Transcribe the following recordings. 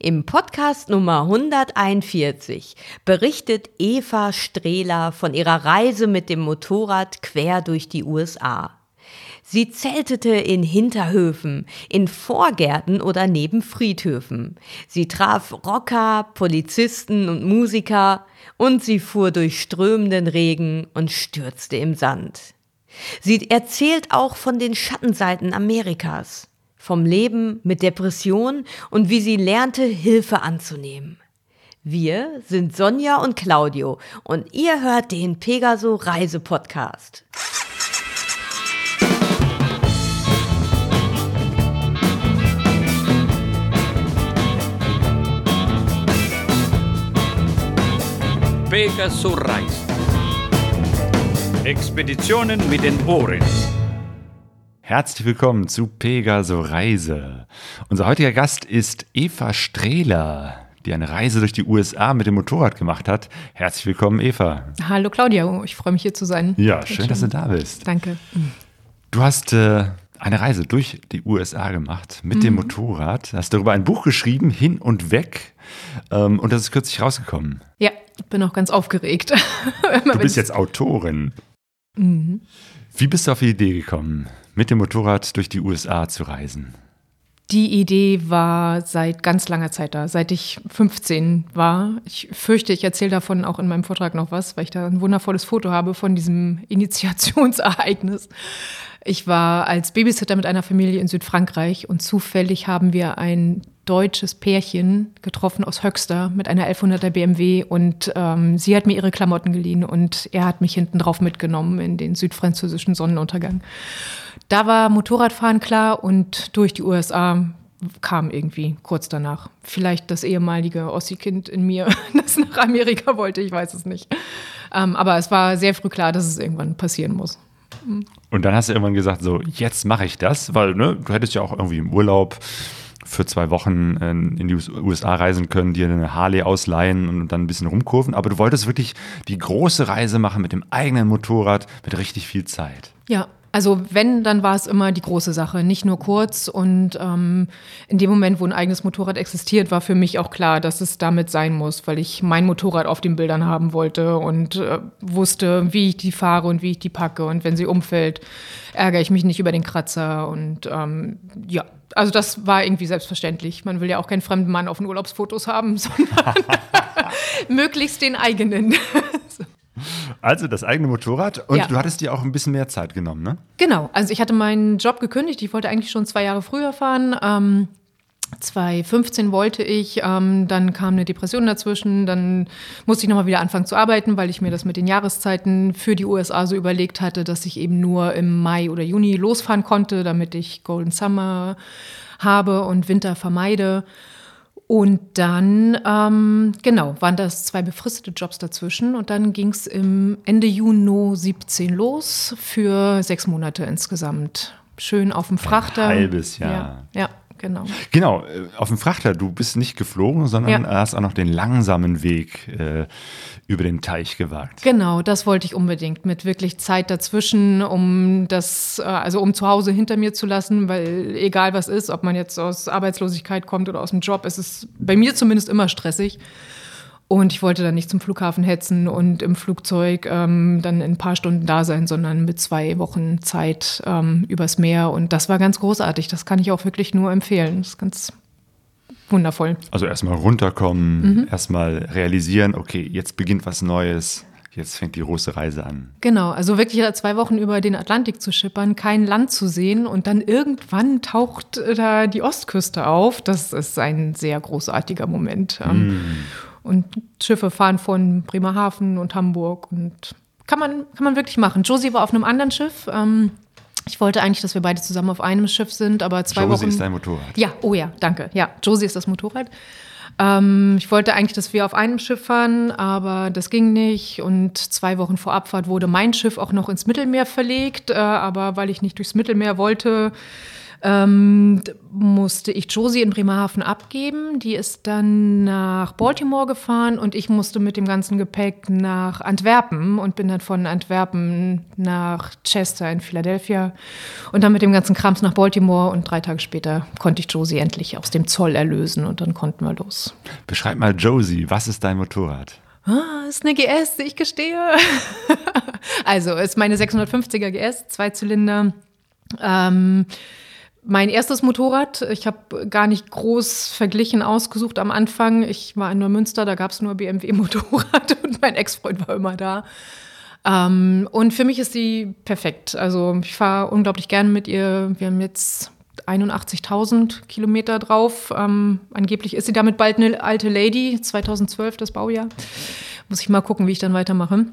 Im Podcast Nummer 141 berichtet Eva Strehler von ihrer Reise mit dem Motorrad quer durch die USA. Sie zeltete in Hinterhöfen, in Vorgärten oder neben Friedhöfen. Sie traf Rocker, Polizisten und Musiker und sie fuhr durch strömenden Regen und stürzte im Sand. Sie erzählt auch von den Schattenseiten Amerikas vom Leben mit Depression und wie sie lernte, Hilfe anzunehmen. Wir sind Sonja und Claudio und ihr hört den Pegaso Reise Podcast. Pegaso Reise. Expeditionen mit den Ohren. Herzlich willkommen zu Pegaso Reise. Unser heutiger Gast ist Eva Strehler, die eine Reise durch die USA mit dem Motorrad gemacht hat. Herzlich willkommen, Eva. Hallo Claudia, ich freue mich hier zu sein. Ja, schön, schön. dass du da bist. Danke. Du hast äh, eine Reise durch die USA gemacht mit mhm. dem Motorrad, hast darüber ein Buch geschrieben, Hin und Weg, ähm, und das ist kürzlich rausgekommen. Ja, ich bin auch ganz aufgeregt. du bist jetzt Autorin. Mhm. Wie bist du auf die Idee gekommen, mit dem Motorrad durch die USA zu reisen? Die Idee war seit ganz langer Zeit da, seit ich 15 war. Ich fürchte, ich erzähle davon auch in meinem Vortrag noch was, weil ich da ein wundervolles Foto habe von diesem Initiationsereignis. Ich war als Babysitter mit einer Familie in Südfrankreich und zufällig haben wir ein deutsches Pärchen getroffen aus Höxter mit einer 1100er BMW und ähm, sie hat mir ihre Klamotten geliehen und er hat mich hinten drauf mitgenommen in den südfranzösischen Sonnenuntergang. Da war Motorradfahren klar und durch die USA kam irgendwie kurz danach. Vielleicht das ehemalige Ossi-Kind in mir, das nach Amerika wollte, ich weiß es nicht. Ähm, aber es war sehr früh klar, dass es irgendwann passieren muss. Und dann hast du irgendwann gesagt, so, jetzt mache ich das, weil ne, du hättest ja auch irgendwie im Urlaub für zwei Wochen in die USA reisen können, dir eine Harley ausleihen und dann ein bisschen rumkurven. Aber du wolltest wirklich die große Reise machen mit dem eigenen Motorrad mit richtig viel Zeit. Ja, also wenn, dann war es immer die große Sache, nicht nur kurz. Und ähm, in dem Moment, wo ein eigenes Motorrad existiert, war für mich auch klar, dass es damit sein muss, weil ich mein Motorrad auf den Bildern haben wollte und äh, wusste, wie ich die fahre und wie ich die packe. Und wenn sie umfällt, ärgere ich mich nicht über den Kratzer. Und ähm, ja, also das war irgendwie selbstverständlich. Man will ja auch keinen fremden Mann auf den Urlaubsfotos haben, sondern möglichst den eigenen. Also das eigene Motorrad und ja. du hattest dir auch ein bisschen mehr Zeit genommen, ne? Genau, also ich hatte meinen Job gekündigt. Ich wollte eigentlich schon zwei Jahre früher fahren. Ähm, 2015 wollte ich, ähm, dann kam eine Depression dazwischen, dann musste ich nochmal wieder anfangen zu arbeiten, weil ich mir das mit den Jahreszeiten für die USA so überlegt hatte, dass ich eben nur im Mai oder Juni losfahren konnte, damit ich Golden Summer habe und Winter vermeide. Und dann, ähm, genau, waren das zwei befristete Jobs dazwischen. Und dann ging es im Ende Juni 17 los für sechs Monate insgesamt. Schön auf dem Frachter. Ein halbes Jahr. Ja, ja genau. Genau, äh, auf dem Frachter. Du bist nicht geflogen, sondern ja. hast auch noch den langsamen Weg äh, über den Teich gewagt. Genau, das wollte ich unbedingt mit wirklich Zeit dazwischen, um das, äh, also um zu Hause hinter mir zu lassen, weil egal was ist, ob man jetzt aus Arbeitslosigkeit kommt oder aus dem Job, es ist bei mir zumindest immer stressig. Und ich wollte dann nicht zum Flughafen hetzen und im Flugzeug ähm, dann in ein paar Stunden da sein, sondern mit zwei Wochen Zeit ähm, übers Meer. Und das war ganz großartig. Das kann ich auch wirklich nur empfehlen. Das ist ganz wundervoll. Also erstmal runterkommen, mhm. erstmal realisieren, okay, jetzt beginnt was Neues. Jetzt fängt die große Reise an. Genau, also wirklich zwei Wochen über den Atlantik zu schippern, kein Land zu sehen und dann irgendwann taucht da die Ostküste auf. Das ist ein sehr großartiger Moment. Mm. Und Schiffe fahren von Bremerhaven und Hamburg und kann man, kann man wirklich machen. Josie war auf einem anderen Schiff. Ähm, ich wollte eigentlich, dass wir beide zusammen auf einem Schiff sind, aber zwei Josie Wochen. Josie ist dein Motorrad. Ja, oh ja, danke. Ja, Josie ist das Motorrad. Ähm, ich wollte eigentlich, dass wir auf einem Schiff fahren, aber das ging nicht. Und zwei Wochen vor Abfahrt wurde mein Schiff auch noch ins Mittelmeer verlegt. Äh, aber weil ich nicht durchs Mittelmeer wollte, ähm, musste ich Josie in Bremerhaven abgeben. Die ist dann nach Baltimore gefahren und ich musste mit dem ganzen Gepäck nach Antwerpen und bin dann von Antwerpen nach Chester in Philadelphia und dann mit dem ganzen Krams nach Baltimore und drei Tage später konnte ich Josie endlich aus dem Zoll erlösen und dann konnten wir los. Beschreib mal Josie, was ist dein Motorrad? Ah, ist eine GS, ich gestehe. also, ist meine 650er GS, zwei Zylinder. Ähm, mein erstes Motorrad, ich habe gar nicht groß verglichen ausgesucht am Anfang. Ich war in Neumünster, da gab es nur BMW-Motorrad und mein Ex-Freund war immer da. Ähm, und für mich ist sie perfekt. Also ich fahre unglaublich gerne mit ihr. Wir haben jetzt 81.000 Kilometer drauf. Ähm, angeblich ist sie damit bald eine alte Lady, 2012 das Baujahr. Muss ich mal gucken, wie ich dann weitermache.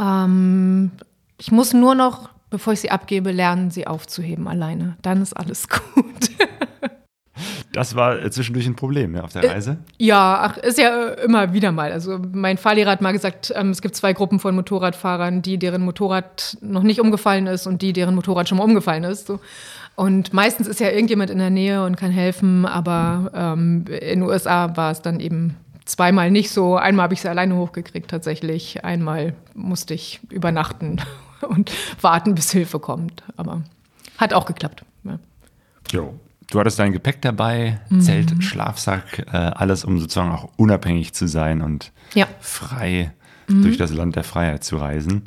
Ähm, ich muss nur noch bevor ich sie abgebe, lernen, sie aufzuheben alleine. Dann ist alles gut. Das war äh, zwischendurch ein Problem ne, auf der äh, Reise? Ja, ach, ist ja äh, immer wieder mal. Also mein Fahrlehrer hat mal gesagt, ähm, es gibt zwei Gruppen von Motorradfahrern, die, deren Motorrad noch nicht umgefallen ist und die, deren Motorrad schon mal umgefallen ist. So. Und meistens ist ja irgendjemand in der Nähe und kann helfen, aber ähm, in den USA war es dann eben zweimal nicht so. Einmal habe ich sie alleine hochgekriegt tatsächlich, einmal musste ich übernachten und warten, bis Hilfe kommt. Aber hat auch geklappt. Ja. Jo. Du hattest dein Gepäck dabei, mhm. Zelt, Schlafsack, äh, alles, um sozusagen auch unabhängig zu sein und ja. frei mhm. durch das Land der Freiheit zu reisen.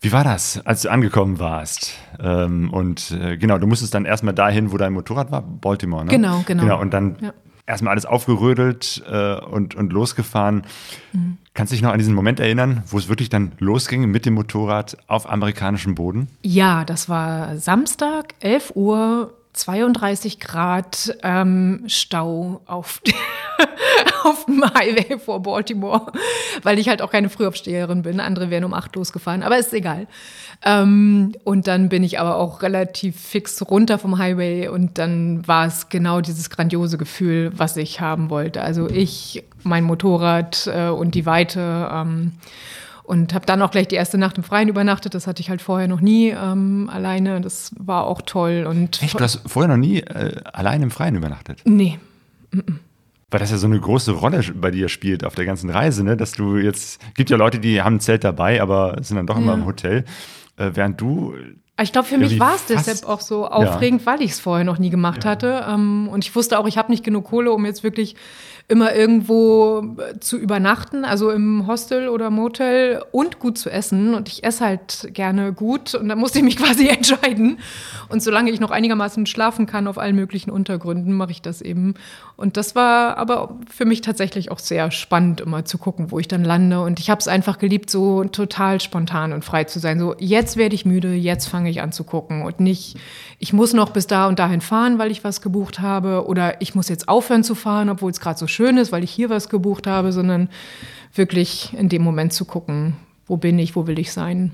Wie war das, als du angekommen warst? Ähm, und äh, genau, du musstest dann erstmal dahin, wo dein Motorrad war, Baltimore, ne? Genau, genau. Genau, und dann ja erstmal alles aufgerödelt äh, und, und losgefahren. Mhm. Kannst du dich noch an diesen Moment erinnern, wo es wirklich dann losging mit dem Motorrad auf amerikanischem Boden? Ja, das war Samstag, 11 Uhr 32 Grad ähm, Stau auf, auf dem Highway vor Baltimore, weil ich halt auch keine Frühaufsteherin bin. Andere wären um acht losgefahren, aber ist egal. Ähm, und dann bin ich aber auch relativ fix runter vom Highway und dann war es genau dieses grandiose Gefühl, was ich haben wollte. Also ich, mein Motorrad äh, und die Weite. Ähm, und habe dann auch gleich die erste Nacht im Freien übernachtet. Das hatte ich halt vorher noch nie ähm, alleine. Das war auch toll. Und Echt? Du hast vorher noch nie äh, alleine im Freien übernachtet? Nee. Weil das ja so eine große Rolle bei dir spielt auf der ganzen Reise, ne? Dass du jetzt, gibt ja Leute, die haben ein Zelt dabei, aber sind dann doch immer ja. im Hotel. Äh, während du ich glaube, für mich war es deshalb auch so aufregend, ja. weil ich es vorher noch nie gemacht ja. hatte. Ähm, und ich wusste auch, ich habe nicht genug Kohle, um jetzt wirklich immer irgendwo äh, zu übernachten, also im Hostel oder Motel und gut zu essen. Und ich esse halt gerne gut und da musste ich mich quasi entscheiden. Und solange ich noch einigermaßen schlafen kann auf allen möglichen Untergründen, mache ich das eben. Und das war aber für mich tatsächlich auch sehr spannend, immer zu gucken, wo ich dann lande. Und ich habe es einfach geliebt, so total spontan und frei zu sein. So, jetzt werde ich müde, jetzt fange ich an zu gucken und nicht, ich muss noch bis da und dahin fahren, weil ich was gebucht habe oder ich muss jetzt aufhören zu fahren, obwohl es gerade so schön ist, weil ich hier was gebucht habe, sondern wirklich in dem Moment zu gucken, wo bin ich, wo will ich sein.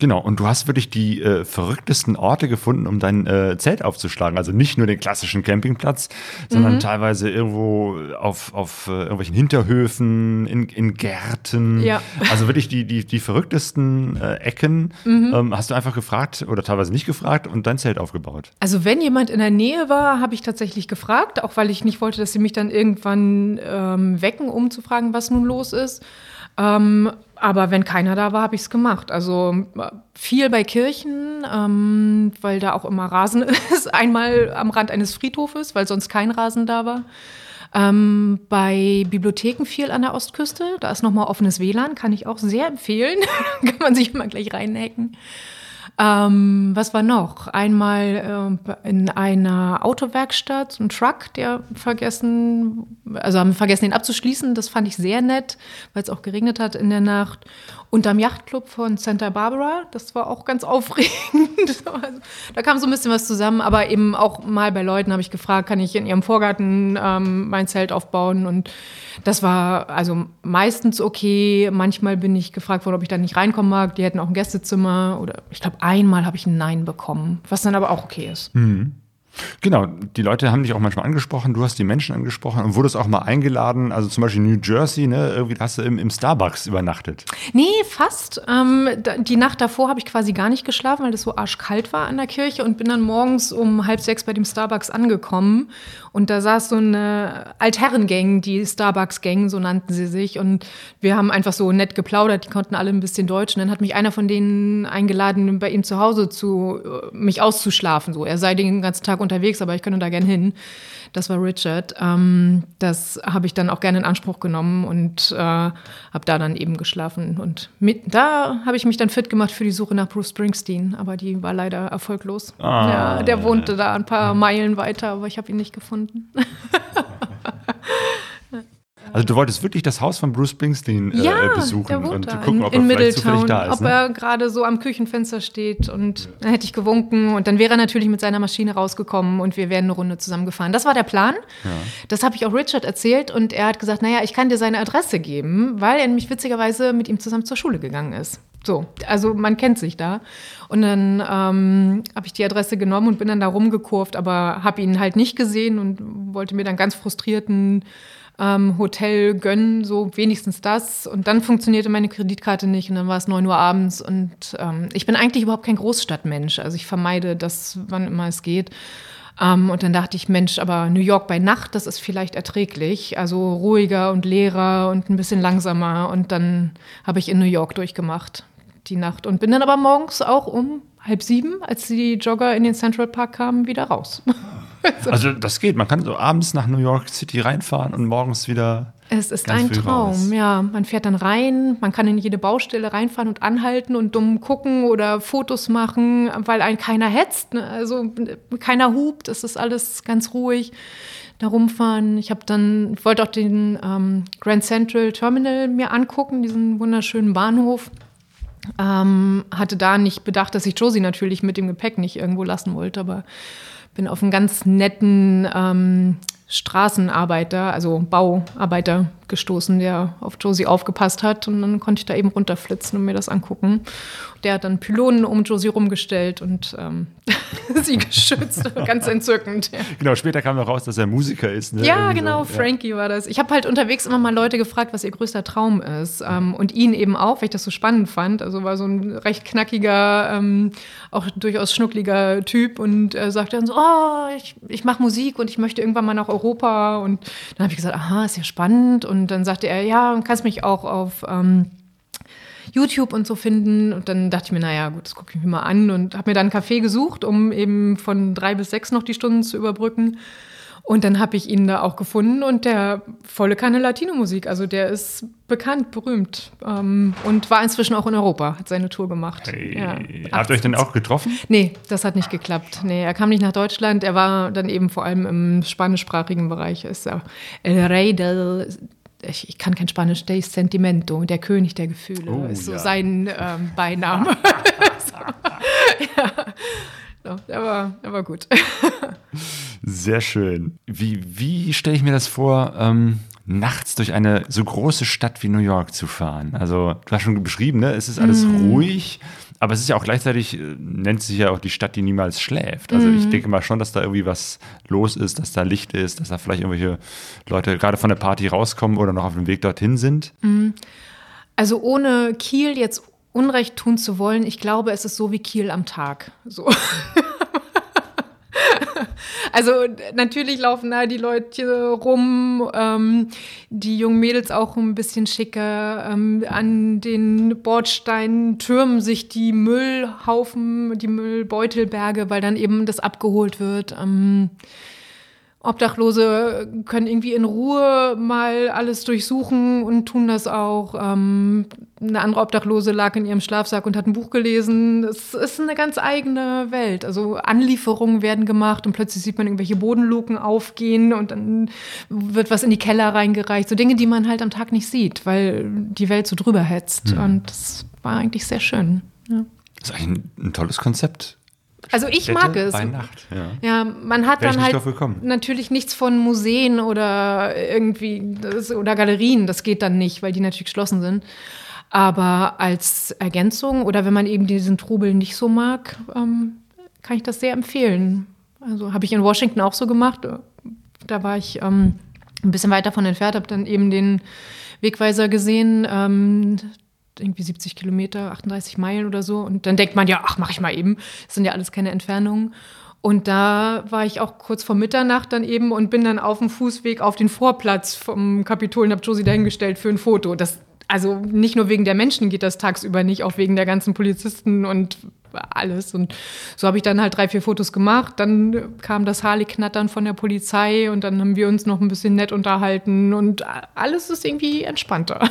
Genau, und du hast wirklich die äh, verrücktesten Orte gefunden, um dein äh, Zelt aufzuschlagen. Also nicht nur den klassischen Campingplatz, sondern mhm. teilweise irgendwo auf, auf äh, irgendwelchen Hinterhöfen, in, in Gärten. Ja. Also wirklich die, die, die verrücktesten äh, Ecken. Mhm. Ähm, hast du einfach gefragt oder teilweise nicht gefragt und dein Zelt aufgebaut? Also wenn jemand in der Nähe war, habe ich tatsächlich gefragt, auch weil ich nicht wollte, dass sie mich dann irgendwann ähm, wecken, um zu fragen, was nun los ist. Ähm, aber wenn keiner da war, habe ich es gemacht. Also viel bei Kirchen, ähm, weil da auch immer Rasen ist. Einmal am Rand eines Friedhofes, weil sonst kein Rasen da war. Ähm, bei Bibliotheken viel an der Ostküste. Da ist nochmal offenes WLAN, kann ich auch sehr empfehlen. kann man sich immer gleich reinhacken. Ähm, was war noch? Einmal äh, in einer Autowerkstatt, ein Truck, der vergessen, also haben vergessen, ihn abzuschließen. Das fand ich sehr nett, weil es auch geregnet hat in der Nacht. Und am Yachtclub von Santa Barbara, das war auch ganz aufregend. Also, da kam so ein bisschen was zusammen, aber eben auch mal bei Leuten habe ich gefragt, kann ich in ihrem Vorgarten ähm, mein Zelt aufbauen? Und das war also meistens okay. Manchmal bin ich gefragt worden, ob ich da nicht reinkommen mag. Die hätten auch ein Gästezimmer oder ich glaube, einmal habe ich ein Nein bekommen, was dann aber auch okay ist. Mhm. Genau, die Leute haben dich auch manchmal angesprochen, du hast die Menschen angesprochen und wurdest auch mal eingeladen, also zum Beispiel New Jersey, ne, irgendwie hast du im, im Starbucks übernachtet. Nee, fast. Ähm, die Nacht davor habe ich quasi gar nicht geschlafen, weil es so arschkalt war an der Kirche und bin dann morgens um halb sechs bei dem Starbucks angekommen und da saß so eine Altherrengang, die Starbucks-Gang, so nannten sie sich und wir haben einfach so nett geplaudert, die konnten alle ein bisschen Deutsch und dann hat mich einer von denen eingeladen, bei ihm zu Hause zu, äh, mich auszuschlafen, so. Er sei den ganzen Tag unterwegs, aber ich könnte da gern hin. Das war Richard. Ähm, das habe ich dann auch gerne in Anspruch genommen und äh, habe da dann eben geschlafen. Und mit, da habe ich mich dann fit gemacht für die Suche nach Bruce Springsteen, aber die war leider erfolglos. Ah. Ja, der wohnte da ein paar Meilen weiter, aber ich habe ihn nicht gefunden. Also du wolltest wirklich das Haus von Bruce Springsteen äh, ja, besuchen und da gucken, in, ob in er vielleicht Middletown, da ist. ob Ne? er gerade so am Küchenfenster steht und dann hätte ich gewunken und dann wäre er natürlich mit seiner Maschine rausgekommen und wir wären eine Runde zusammengefahren. Das war der Plan. Das habe ich auch Richard erzählt und er hat gesagt, naja, ich kann dir seine Adresse geben, weil er nämlich witzigerweise mit ihm zusammen zur Schule gegangen ist. So, also man kennt sich da. Und dann ähm, habe ich die Adresse genommen und bin dann da rumgekurvt, aber habe ihn halt nicht gesehen und wollte mir dann ganz frustrierten ähm, Hotel gönnen, so wenigstens das. Und dann funktionierte meine Kreditkarte nicht und dann war es 9 Uhr abends. Und ähm, ich bin eigentlich überhaupt kein Großstadtmensch. Also ich vermeide das, wann immer es geht. Ähm, und dann dachte ich, Mensch, aber New York bei Nacht, das ist vielleicht erträglich. Also ruhiger und leerer und ein bisschen langsamer. Und dann habe ich in New York durchgemacht, die Nacht. Und bin dann aber morgens auch um halb sieben, als die Jogger in den Central Park kamen, wieder raus. Also das geht, man kann so abends nach New York City reinfahren und morgens wieder Es ist ein Traum, raus. ja. Man fährt dann rein, man kann in jede Baustelle reinfahren und anhalten und dumm gucken oder Fotos machen, weil einen keiner hetzt, ne? also keiner hupt, es ist alles ganz ruhig. Da rumfahren. Ich habe dann, ich wollte auch den ähm, Grand Central Terminal mir angucken, diesen wunderschönen Bahnhof. Ähm, hatte da nicht bedacht, dass ich Josie natürlich mit dem Gepäck nicht irgendwo lassen wollte, aber bin auf einen ganz netten ähm, Straßenarbeiter, also Bauarbeiter gestoßen, der auf Josie aufgepasst hat. Und dann konnte ich da eben runterflitzen und mir das angucken. Der hat dann Pylonen um Josie rumgestellt und ähm, sie geschützt. Ganz entzückend. Ja. Genau, später kam noch raus, dass er Musiker ist. Ne? Ja, Irgendwie genau, so. Frankie war das. Ich habe halt unterwegs immer mal Leute gefragt, was ihr größter Traum ist. Ähm, und ihn eben auch, weil ich das so spannend fand. Also war so ein recht knackiger, ähm, auch durchaus schnuckliger Typ und äh, sagte dann so, oh, ich, ich mache Musik und ich möchte irgendwann mal nach Europa. Und dann habe ich gesagt, aha, ist ja spannend. Und dann sagte er, ja, kannst mich auch auf ähm, YouTube und so finden. Und dann dachte ich mir, naja, gut, das gucke ich mir mal an und habe mir dann einen Café gesucht, um eben von drei bis sechs noch die Stunden zu überbrücken. Und dann habe ich ihn da auch gefunden und der volle Kanne Latino-Musik. Also der ist bekannt, berühmt ähm, und war inzwischen auch in Europa, hat seine Tour gemacht. Hey, Ja. Habt ihr euch denn auch getroffen? Nee, das hat nicht geklappt. Nee, er kam nicht nach Deutschland. Er war dann eben vor allem im spanischsprachigen Bereich. Ist ja El Rey del. Ich, ich kann kein Spanisch, del Sentimento, der König der Gefühle, Oh, ist so ja. sein ähm, Beiname. so, ja. So, der, war, der war gut. Sehr schön. Wie, wie stelle ich mir das vor, ähm, nachts durch eine so große Stadt wie New York zu fahren? Also, du hast schon beschrieben, ne? es ist alles Mhm. ruhig, aber es ist ja auch gleichzeitig, äh, nennt sich ja auch die Stadt, die niemals schläft. Also, Mhm. ich denke mal schon, dass da irgendwie was los ist, dass da Licht ist, dass da vielleicht irgendwelche Leute gerade von der Party rauskommen oder noch auf dem Weg dorthin sind. Also ohne Kiel jetzt Unrecht tun zu wollen, ich glaube, es ist so wie Kiel am Tag. So. Also natürlich laufen da die Leute rum, ähm, die jungen Mädels auch ein bisschen schicker. Ähm, an den Bordsteinen türmen sich die Müllhaufen, die Müllbeutelberge, weil dann eben das abgeholt wird. Ähm, Obdachlose können irgendwie in Ruhe mal alles durchsuchen und tun das auch. Ähm, eine andere Obdachlose lag in ihrem Schlafsack und hat ein Buch gelesen. Es ist eine ganz eigene Welt. Also Anlieferungen werden gemacht und plötzlich sieht man irgendwelche Bodenluken aufgehen und dann wird was in die Keller reingereicht. So Dinge, die man halt am Tag nicht sieht, weil die Welt so drüber hetzt. Und das war eigentlich sehr schön. Ja. Das ist eigentlich ein, ein tolles Konzept. Also ich Städte mag es. Bei Nacht, ja. Ja, man hat dann halt natürlich nichts von Museen oder irgendwie das, oder Galerien. Das geht dann nicht, weil die natürlich geschlossen sind. Aber als Ergänzung oder wenn man eben diesen Trubel nicht so mag, ähm, kann ich das sehr empfehlen. Also habe ich in Washington auch so gemacht. Da war ich ähm, ein bisschen weiter von entfernt, habe dann eben den Wegweiser gesehen, ähm, irgendwie 70 Kilometer, 38 Meilen oder so. Und dann denkt man ja, ach, mach ich mal eben. Das sind ja alles keine Entfernungen. Und da war ich auch kurz vor Mitternacht dann eben und bin dann auf dem Fußweg auf den Vorplatz vom Kapitol und habe Josie dahingestellt für ein Foto. Das, also nicht nur wegen der Menschen geht das tagsüber nicht, auch wegen der ganzen Polizisten und alles. Und so habe ich dann halt drei, vier Fotos gemacht. Dann kam das Harley-Knattern von der Polizei und dann haben wir uns noch ein bisschen nett unterhalten und alles ist irgendwie entspannter.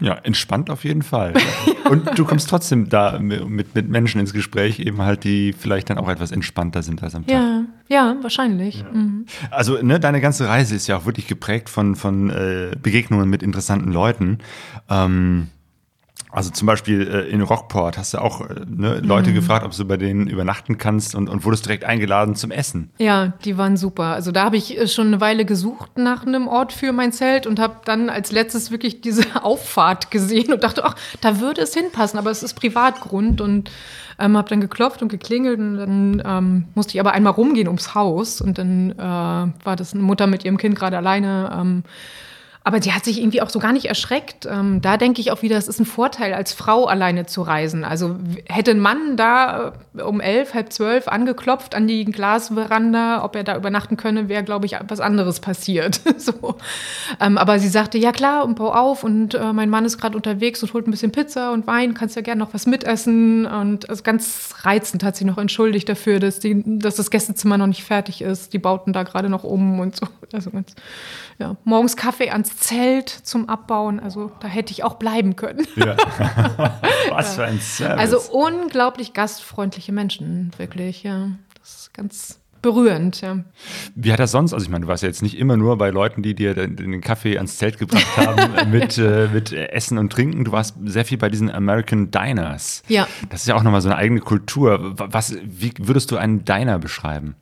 Ja, entspannt auf jeden Fall. Und du kommst trotzdem da mit, mit Menschen ins Gespräch, eben halt, die vielleicht dann auch etwas entspannter sind als am Tag. Ja, ja, wahrscheinlich. Ja. Mhm. Also, ne, deine ganze Reise ist ja auch wirklich geprägt von, von äh, Begegnungen mit interessanten Leuten. Ähm, also zum Beispiel äh, in Rockport hast du auch äh, ne, Leute mhm. gefragt, ob du bei denen übernachten kannst und, und wurdest direkt eingeladen zum Essen. Ja, die waren super. Also da habe ich äh, schon eine Weile gesucht nach einem Ort für mein Zelt und habe dann als letztes wirklich diese Auffahrt gesehen und dachte, ach, da würde es hinpassen, aber es ist Privatgrund und ähm, habe dann geklopft und geklingelt und dann ähm, musste ich aber einmal rumgehen ums Haus und dann äh, war das eine Mutter mit ihrem Kind gerade alleine. Ähm, aber die hat sich irgendwie auch so gar nicht erschreckt. Ähm, da denke ich auch wieder, es ist ein Vorteil, als Frau alleine zu reisen. Also hätte ein Mann da äh, um elf, halb zwölf angeklopft an die Glasveranda, ob er da übernachten könne, wäre, glaube ich, was anderes passiert. so. ähm, aber sie sagte, ja klar, und bau auf und äh, mein Mann ist gerade unterwegs und holt ein bisschen Pizza und Wein, kannst ja gerne noch was mitessen. Und also ganz reizend hat sie noch entschuldigt dafür, dass, die, dass das Gästezimmer noch nicht fertig ist. Die bauten da gerade noch um und so. Also ganz, ja, morgens Kaffee ans Zelt zum Abbauen. Also da hätte ich auch bleiben können. Ja. Was für ein Service. Also unglaublich gastfreundliche Menschen, wirklich, ja. Das ist ganz berührend, ja. Wie hat das sonst, also ich meine, du warst ja jetzt nicht immer nur bei Leuten, die dir den, den Kaffee ans Zelt gebracht haben mit, äh, mit Essen und Trinken. Du warst sehr viel bei diesen American Diners. Ja. Das ist ja auch nochmal so eine eigene Kultur. Was, wie würdest du einen Diner beschreiben?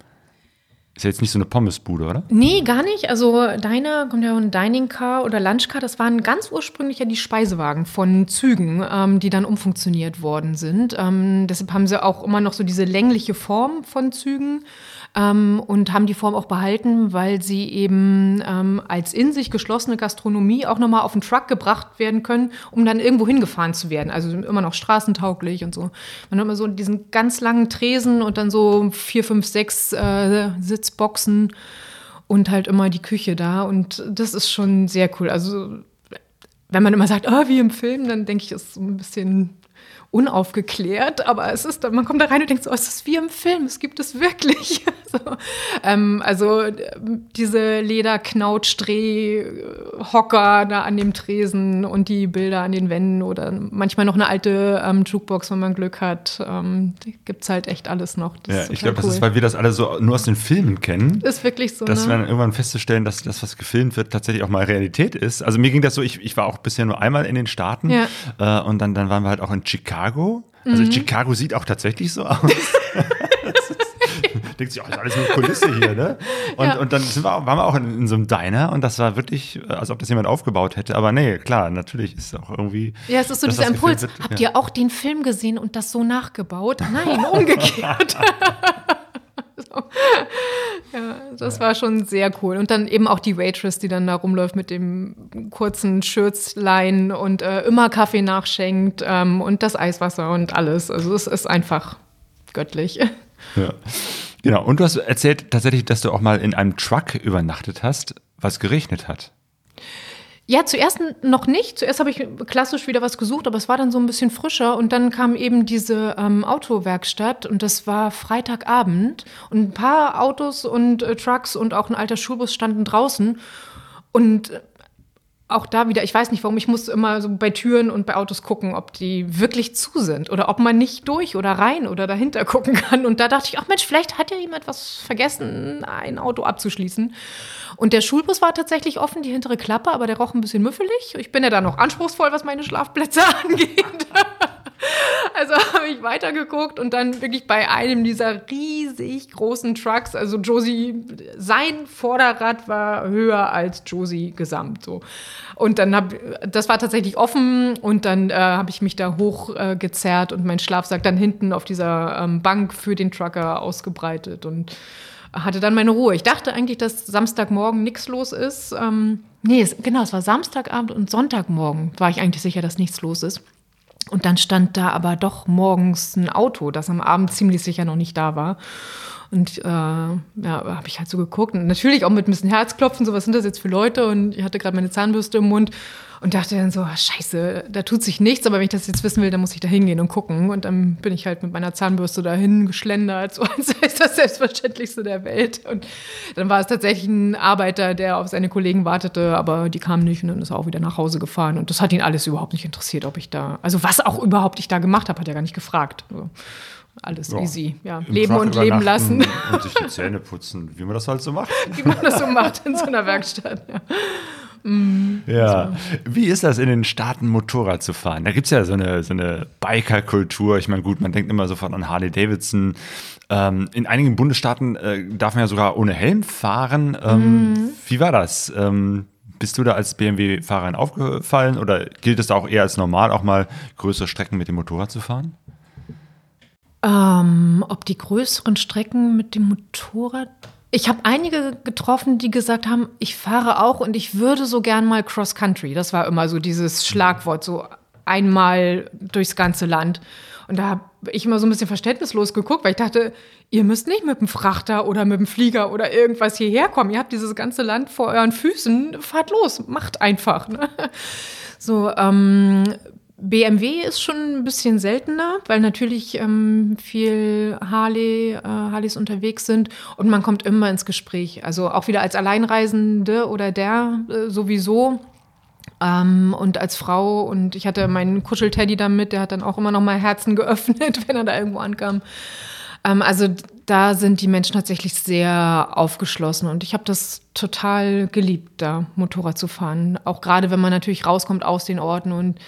Ist ja jetzt nicht so eine Pommesbude, oder? Nee, gar nicht. Also Diner, kommt ja ein Dining Car oder Lunch Car, das waren ganz ursprünglich ja die Speisewagen von Zügen, ähm, die dann umfunktioniert worden sind. Ähm, deshalb haben sie auch immer noch so diese längliche Form von Zügen ähm, und haben die Form auch behalten, weil sie eben ähm, als in sich geschlossene Gastronomie auch nochmal auf den Truck gebracht werden können, um dann irgendwo hingefahren zu werden. Also immer noch straßentauglich und so. Man hat immer so diesen ganz langen Tresen und dann so vier, fünf, sechs äh, Sitzboxen und halt immer die Küche da. Und das ist schon sehr cool. Also wenn man immer sagt, oh, wie im Film, dann denke ich, ist so ein bisschen unaufgeklärt, aber es ist, man kommt da rein und denkt so, oh, es ist wie im Film, es gibt es wirklich. so, ähm, also diese Lederknautschdreh-Hocker da an dem Tresen und die Bilder an den Wänden oder manchmal noch eine alte ähm, Jukebox, wenn man Glück hat. Ähm, gibt es halt echt alles noch. Das ja, ich glaube, cool. das ist, weil wir das alle so nur aus den Filmen kennen. Ist wirklich so. Dass ne? wir dann irgendwann festzustellen, dass das, was gefilmt wird, tatsächlich auch mal Realität ist. Also mir ging das so, ich, ich war auch bisher nur einmal in den Staaten ja. äh, und dann, dann waren wir halt auch in Chicago Chicago. Also mhm. Chicago sieht auch tatsächlich so aus. denkt sich, oh, ist alles nur Kulisse hier, ne? Und, ja. und dann wir, waren wir auch in, in, so einem Diner und das war wirklich, als ob das jemand aufgebaut hätte. Aber nee, klar, natürlich ist es auch irgendwie. Ja, es ist so dieser Impuls. Wird, Habt ja. ihr auch den Film gesehen und das so nachgebaut? Nein, umgekehrt. Ja, das war schon sehr cool. Und dann eben auch die Waitress, die dann da rumläuft mit dem kurzen Schürzlein und äh, immer Kaffee nachschenkt ähm, und das Eiswasser und alles. Also es ist einfach göttlich. Ja. Genau. Und du hast erzählt tatsächlich, dass du auch mal in einem Truck übernachtet hast, was geregnet hat. Ja, zuerst noch nicht. Zuerst habe ich klassisch wieder was gesucht, aber es war dann so ein bisschen frischer. Und dann kam eben diese ähm, Autowerkstatt und das war Freitagabend. Und ein paar Autos und äh, Trucks und auch ein alter Schulbus standen draußen. Und auch da wieder, ich weiß nicht warum, ich muss immer so bei Türen und bei Autos gucken, ob die wirklich zu sind oder ob man nicht durch oder rein oder dahinter gucken kann. Und da dachte ich, ach Mensch, vielleicht hat ja jemand was vergessen, ein Auto abzuschließen. Und der Schulbus war tatsächlich offen, die hintere Klappe, aber der roch ein bisschen müffelig. Ich bin ja da noch anspruchsvoll, was meine Schlafplätze angeht. Also habe ich weitergeguckt und dann wirklich bei einem dieser riesig großen Trucks, also Josie, sein Vorderrad war höher als Josie gesamt. So. Und dann habe, das war tatsächlich offen und dann äh, habe ich mich da hochgezerrt äh, und mein Schlafsack dann hinten auf dieser ähm, Bank für den Trucker ausgebreitet und hatte dann meine Ruhe. Ich dachte eigentlich, dass Samstagmorgen nichts los ist. Ähm, nee, es, genau, es war Samstagabend und Sonntagmorgen war ich eigentlich sicher, dass nichts los ist. Und dann stand da aber doch morgens ein Auto, das am Abend ziemlich sicher noch nicht da war. Und äh, ja, habe ich halt so geguckt. Und natürlich auch mit ein bisschen Herzklopfen, so was sind das jetzt für Leute? Und ich hatte gerade meine Zahnbürste im Mund und dachte dann so, scheiße, da tut sich nichts, aber wenn ich das jetzt wissen will, dann muss ich da hingehen und gucken. Und dann bin ich halt mit meiner Zahnbürste dahin geschlendert, so als sei es das Selbstverständlichste der Welt. Und dann war es tatsächlich ein Arbeiter, der auf seine Kollegen wartete, aber die kamen nicht und dann ist er auch wieder nach Hause gefahren. Und das hat ihn alles überhaupt nicht interessiert, ob ich da, also was auch überhaupt ich da gemacht habe, hat er gar nicht gefragt. Also, alles ja. easy. Ja. Leben Fach und leben lassen. Und sich die Zähne putzen, wie man das halt so macht. Wie man das so macht in so einer Werkstatt. Ja. Mhm. Ja. Wie ist das in den Staaten Motorrad zu fahren? Da gibt es ja so eine, so eine Biker-Kultur. Ich meine, gut, man denkt immer sofort an Harley Davidson. Ähm, in einigen Bundesstaaten äh, darf man ja sogar ohne Helm fahren. Ähm, mhm. Wie war das? Ähm, bist du da als BMW-Fahrerin aufgefallen oder gilt es da auch eher als normal, auch mal größere Strecken mit dem Motorrad zu fahren? Ähm, ob die größeren Strecken mit dem Motorrad ich habe einige getroffen, die gesagt haben, ich fahre auch und ich würde so gern mal Cross Country. Das war immer so dieses Schlagwort, so einmal durchs ganze Land. Und da habe ich immer so ein bisschen verständnislos geguckt, weil ich dachte, ihr müsst nicht mit dem Frachter oder mit dem Flieger oder irgendwas hierher kommen. Ihr habt dieses ganze Land vor euren Füßen. Fahrt los, macht einfach. Ne? So, ähm, BMW ist schon ein bisschen seltener, weil natürlich ähm, viel Harley, äh, Harleys unterwegs sind und man kommt immer ins Gespräch. Also auch wieder als Alleinreisende oder der äh, sowieso. Ähm, und als Frau und ich hatte meinen Kuschelteddy da mit, der hat dann auch immer noch mal Herzen geöffnet, wenn er da irgendwo ankam. Ähm, also da sind die Menschen tatsächlich sehr aufgeschlossen und ich habe das total geliebt, da Motorrad zu fahren. Auch gerade wenn man natürlich rauskommt aus den Orten und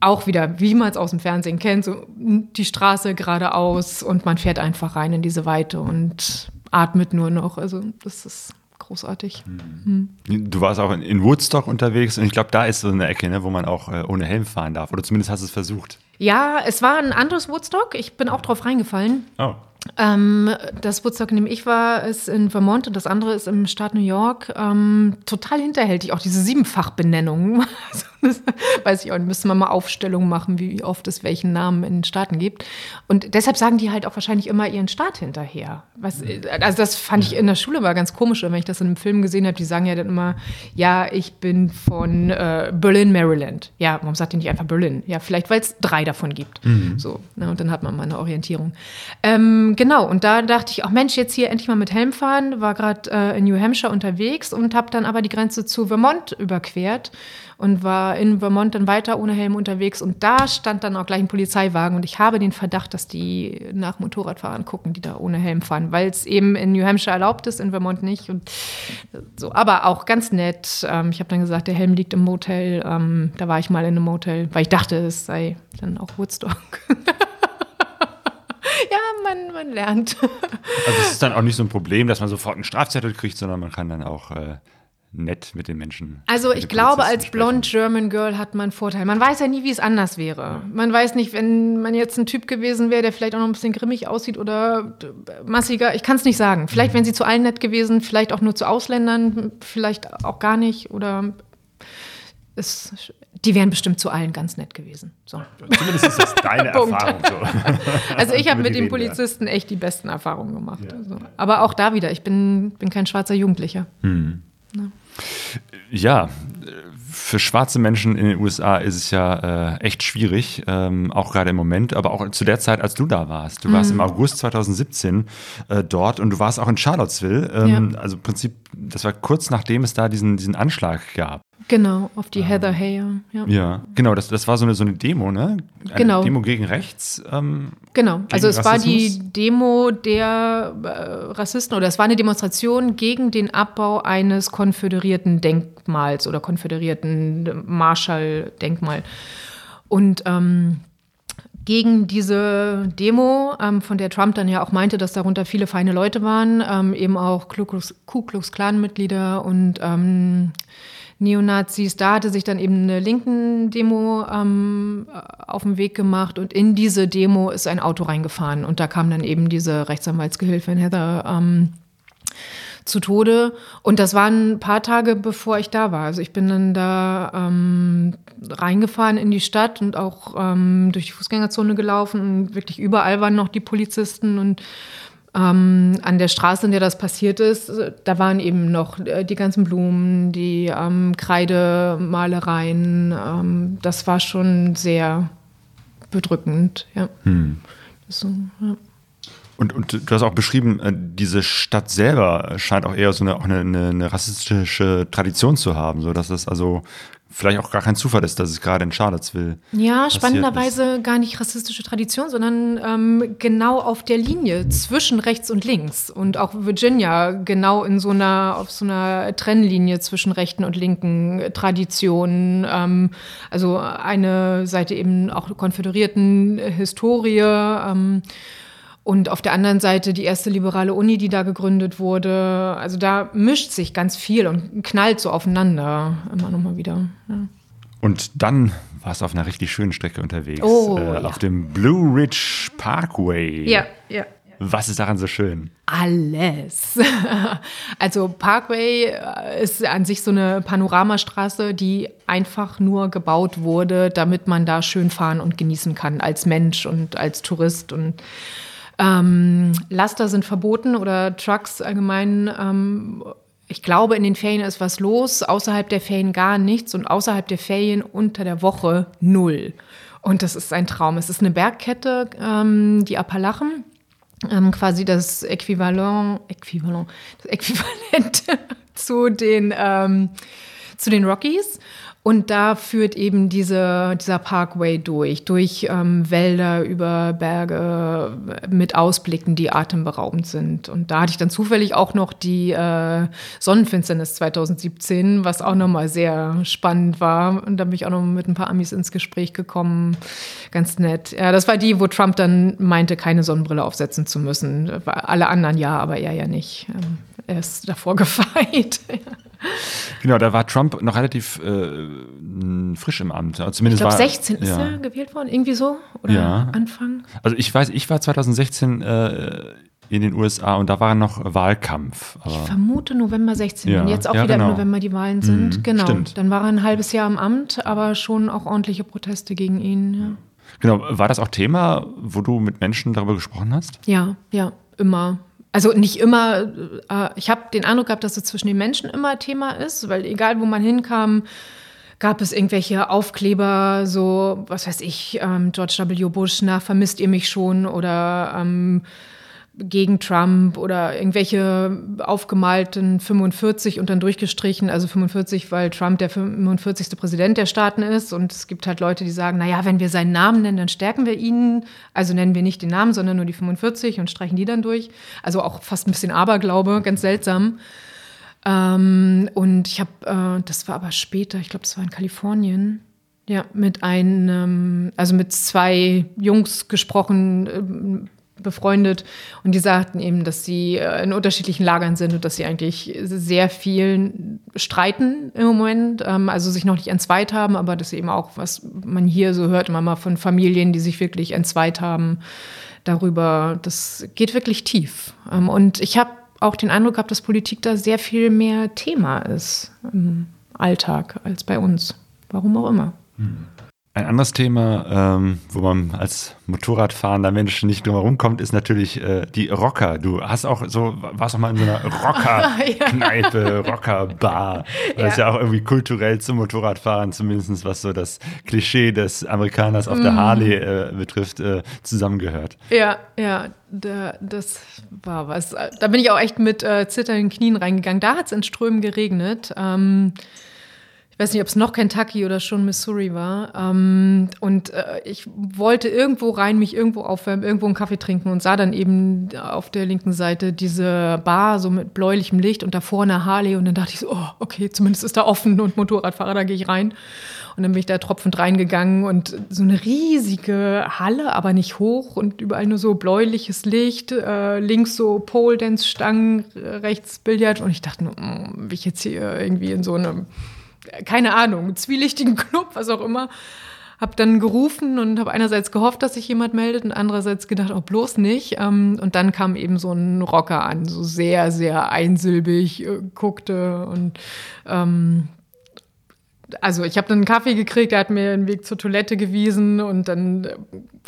auch wieder, wie man es aus dem Fernsehen kennt, so die Straße geradeaus und man fährt einfach rein in diese Weite und atmet nur noch. Also das ist großartig. Mhm. Du warst auch in, Woodstock unterwegs und ich glaube, da ist so eine Ecke, ne, wo man auch äh, ohne Helm fahren darf. Oder zumindest hast du es versucht. Ja, es war ein anderes Woodstock. Ich bin auch drauf reingefallen. Oh. Ähm, das Woodstock, in dem ich war, ist in Vermont und das andere ist im Staat New York. Ähm, total hinterhältig, auch diese Siebenfachbenennung. Also, weiß ich auch, müsste man mal Aufstellungen machen, wie oft es welchen Namen in den Staaten gibt. Und deshalb sagen die halt auch wahrscheinlich immer ihren Staat hinterher. Was, also das fand ich in der Schule mal ganz komisch, wenn ich das in einem Film gesehen habe. Die sagen ja dann immer, ja, ich bin von äh, Berlin, Maryland. Ja, warum sagt ihr nicht einfach Berlin? Ja, vielleicht, weil es drei davon gibt. Mhm. So, ne, und dann hat man mal eine Orientierung. Ähm, genau, und da dachte ich auch, Mensch, jetzt hier endlich mal mit Helm fahren. War gerade äh, in New Hampshire unterwegs und habe dann aber die Grenze zu Vermont überquert und war in Vermont dann weiter ohne Helm unterwegs. Und da stand dann auch gleich ein Polizeiwagen und ich habe den Verdacht, dass die nach Motorradfahrern gucken, die da ohne Helm fahren, weil es eben in New Hampshire erlaubt ist, in Vermont nicht. Und so, aber auch ganz nett. Ähm, ich habe dann gesagt, der Helm liegt im Motel. Ähm, da war ich mal in einem Motel, weil ich dachte, es sei dann auch Woodstock. ja, man, man lernt. Also es ist dann auch nicht so ein Problem, dass man sofort einen Strafzettel kriegt, sondern man kann dann auch äh, nett mit den Menschen. Also ich glaube, als blond German Girl hat man einen Vorteil. Man weiß ja nie, wie es anders wäre. Man weiß nicht, wenn man jetzt ein Typ gewesen wäre, der vielleicht auch noch ein bisschen grimmig aussieht oder massiger. Ich kann es nicht sagen. Vielleicht mhm. wären sie zu allen nett gewesen, vielleicht auch nur zu Ausländern, vielleicht auch gar nicht oder es die wären bestimmt zu allen ganz nett gewesen. So. Zumindest ist das deine Erfahrung. So. Also ich habe mit den Polizisten echt die besten Erfahrungen gemacht. Ja. Also. Aber auch da wieder, ich bin, bin kein schwarzer Jugendlicher. Hm. Ja, für schwarze Menschen in den USA ist es ja äh, echt schwierig, ähm, auch gerade im Moment, aber auch zu der Zeit, als du da warst. Du mhm. warst im August 2017 äh, dort und du warst auch in Charlottesville. Ähm, ja. Also im Prinzip, das war kurz nachdem es da diesen, diesen Anschlag gab. Genau, auf die ähm, Heather Heyer. Ja. ja, genau, das, das war so eine, so eine Demo, ne? Eine genau. Demo gegen rechts. Ähm, genau, gegen also es Rassismus. war die Demo der äh, Rassisten oder es war eine Demonstration gegen den Abbau eines konföderierten Denkmals oder konföderierten Marshall-Denkmal. Und ähm, gegen diese Demo, ähm, von der Trump dann ja auch meinte, dass darunter viele feine Leute waren, ähm, eben auch Ku Klux, Ku Klux Klan-Mitglieder und ähm, Neonazis. Da hatte sich dann eben eine linken Demo ähm, auf den Weg gemacht und in diese Demo ist ein Auto reingefahren und da kam dann eben diese Rechtsanwaltsgehilfin Heather ähm, zu Tode. Und das waren ein paar Tage, bevor ich da war. Also ich bin dann da ähm, reingefahren in die Stadt und auch ähm, durch die Fußgängerzone gelaufen und wirklich überall waren noch die Polizisten und ähm, an der Straße, in der das passiert ist, da waren eben noch äh, die ganzen Blumen, die ähm, Kreidemalereien. Ähm, das war schon sehr bedrückend, ja. Hm. So, ja. Und, und du hast auch beschrieben, äh, diese Stadt selber scheint auch eher so eine, eine, eine rassistische Tradition zu haben, so dass es also vielleicht auch gar kein Zufall ist, dass es gerade in Charlottesville. Ja, spannenderweise ist. gar nicht rassistische Tradition, sondern ähm, genau auf der Linie zwischen rechts und links. Und auch Virginia genau in so einer, auf so einer Trennlinie zwischen rechten und linken Traditionen. Ähm, also eine Seite eben auch konföderierten Historie. Ähm, und auf der anderen Seite die erste liberale Uni, die da gegründet wurde. Also da mischt sich ganz viel und knallt so aufeinander immer nochmal wieder. Ja. Und dann war es auf einer richtig schönen Strecke unterwegs. Oh, äh, ja. Auf dem Blue Ridge Parkway. Ja, ja. Was ist daran so schön? Alles. Also Parkway äh, ist an sich so eine Panoramastraße, die einfach nur gebaut wurde, damit man da schön fahren und genießen kann als Mensch und als Tourist und ähm, Laster sind verboten oder Trucks allgemein. Ähm, ich glaube, in den Ferien ist was los, außerhalb der Ferien gar nichts und außerhalb der Ferien unter der Woche null. Und das ist ein Traum. Es ist eine Bergkette, ähm, die Appalachen, ähm, quasi das Äquivalent, Äquivalent, das Äquivalent zu den, ähm, zu den Rockies. Und da führt eben diese, dieser Parkway durch, durch ähm, Wälder, über Berge mit Ausblicken, die atemberaubend sind. Und da hatte ich dann zufällig auch noch die äh, Sonnenfinsternis 2017, was auch nochmal sehr spannend war. Und da bin ich auch noch mit ein paar Amis ins Gespräch gekommen. Ganz nett. Ja, das war die, wo Trump dann meinte, keine Sonnenbrille aufsetzen zu müssen. Alle anderen ja, aber er ja nicht. Ähm, er ist davor gefeit. Genau, da war Trump noch relativ äh, frisch im Amt. Zumindest ich glaube, 16 ist ja. er gewählt worden, irgendwie so? Oder ja. Anfang? Also ich weiß, ich war 2016 äh, in den USA und da war noch Wahlkampf. ich vermute November 16, ja. wenn jetzt auch ja, wieder genau. im November die Wahlen sind. Mhm, genau. Stimmt. Dann war er ein halbes Jahr im Amt, aber schon auch ordentliche Proteste gegen ihn. Ja. Genau, war das auch Thema, wo du mit Menschen darüber gesprochen hast? Ja, ja, immer. Also nicht immer, äh, ich habe den Eindruck gehabt, dass es zwischen den Menschen immer Thema ist, weil egal wo man hinkam, gab es irgendwelche Aufkleber, so, was weiß ich, ähm, George W. Bush, na, vermisst ihr mich schon? Oder ähm, gegen Trump oder irgendwelche aufgemalten 45 und dann durchgestrichen, also 45, weil Trump der 45. Präsident der Staaten ist. Und es gibt halt Leute, die sagen, naja, wenn wir seinen Namen nennen, dann stärken wir ihn. Also nennen wir nicht den Namen, sondern nur die 45 und streichen die dann durch. Also auch fast ein bisschen Aberglaube, ganz seltsam. Ähm, und ich habe, äh, das war aber später, ich glaube, das war in Kalifornien. Ja, mit einem, also mit zwei Jungs gesprochen, befreundet und die sagten eben, dass sie äh, in unterschiedlichen Lagern sind und dass sie eigentlich sehr viel streiten im Moment, ähm, also sich noch nicht entzweit haben, aber dass eben auch, was man hier so hört, immer mal von Familien, die sich wirklich entzweit haben, darüber, das geht wirklich tief. Ähm, und ich habe auch den Eindruck gehabt, dass Politik da sehr viel mehr Thema ist im Alltag als bei uns. Warum auch immer. Hm. Ein anderes Thema, ähm, wo man als Motorradfahrender Mensch nicht drum herum kommt, ist natürlich äh, die Rocker. Du hast auch so, warst auch mal in so einer Rocker-Kneipe, Rocker-Bar. Das ja. ist ja auch irgendwie kulturell zum Motorradfahren, zumindest was so das Klischee des Amerikaners auf mm. der Harley äh, betrifft, äh, zusammengehört. Ja, ja, da, das war was. Da bin ich auch echt mit äh, zitternden Knien reingegangen. Da hat es in Strömen geregnet. Ähm, ich weiß nicht, ob es noch Kentucky oder schon Missouri war. Ähm, und äh, ich wollte irgendwo rein, mich irgendwo aufwärmen, irgendwo einen Kaffee trinken und sah dann eben auf der linken Seite diese Bar so mit bläulichem Licht und davor eine Harley. Und dann dachte ich so, oh, okay, zumindest ist da offen und Motorradfahrer, da gehe ich rein. Und dann bin ich da tropfend reingegangen und so eine riesige Halle, aber nicht hoch und überall nur so bläuliches Licht, äh, links so Pole Dance Stangen, rechts Billard und ich dachte, mm, bin ich jetzt hier irgendwie in so einem keine Ahnung, zwielichtigen Club, was auch immer. Hab dann gerufen und habe einerseits gehofft, dass sich jemand meldet und andererseits gedacht, oh, bloß nicht. Ähm, und dann kam eben so ein Rocker an, so sehr, sehr einsilbig, äh, guckte und ähm, also ich habe dann einen Kaffee gekriegt, er hat mir den Weg zur Toilette gewiesen und dann äh,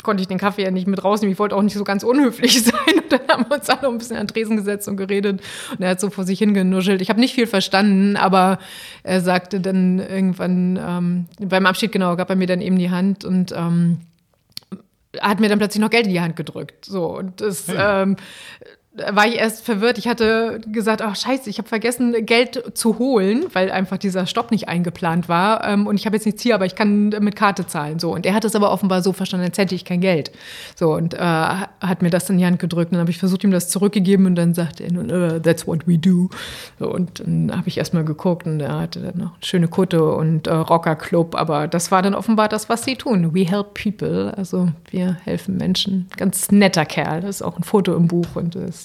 konnte ich den Kaffee ja nicht mit rausnehmen. Ich wollte auch nicht so ganz unhöflich sein. Und dann haben wir uns alle ein bisschen an Tresen gesetzt und geredet. Und er hat so vor sich hingenuschelt. Ich habe nicht viel verstanden, aber er sagte dann irgendwann, ähm, beim Abschied genau, gab er mir dann eben die Hand und ähm, hat mir dann plötzlich noch Geld in die Hand gedrückt. So, und das, ja. ähm, war ich erst verwirrt. Ich hatte gesagt, ach scheiße, ich habe vergessen, Geld zu holen, weil einfach dieser Stopp nicht eingeplant war. Ähm, und ich habe jetzt nichts hier, aber ich kann mit Karte zahlen. So. Und er hat es aber offenbar so verstanden, als hätte ich kein Geld. So, und äh, hat mir das in die Hand gedrückt. Und dann habe ich versucht, ihm das zurückgegeben und dann sagte er, uh, that's what we do. So, und dann habe ich erstmal geguckt und er hatte dann noch eine schöne Kutte und äh, Rockerclub. Aber das war dann offenbar das, was sie tun. We help people. Also wir helfen Menschen. Ganz netter Kerl. Das ist auch ein Foto im Buch und das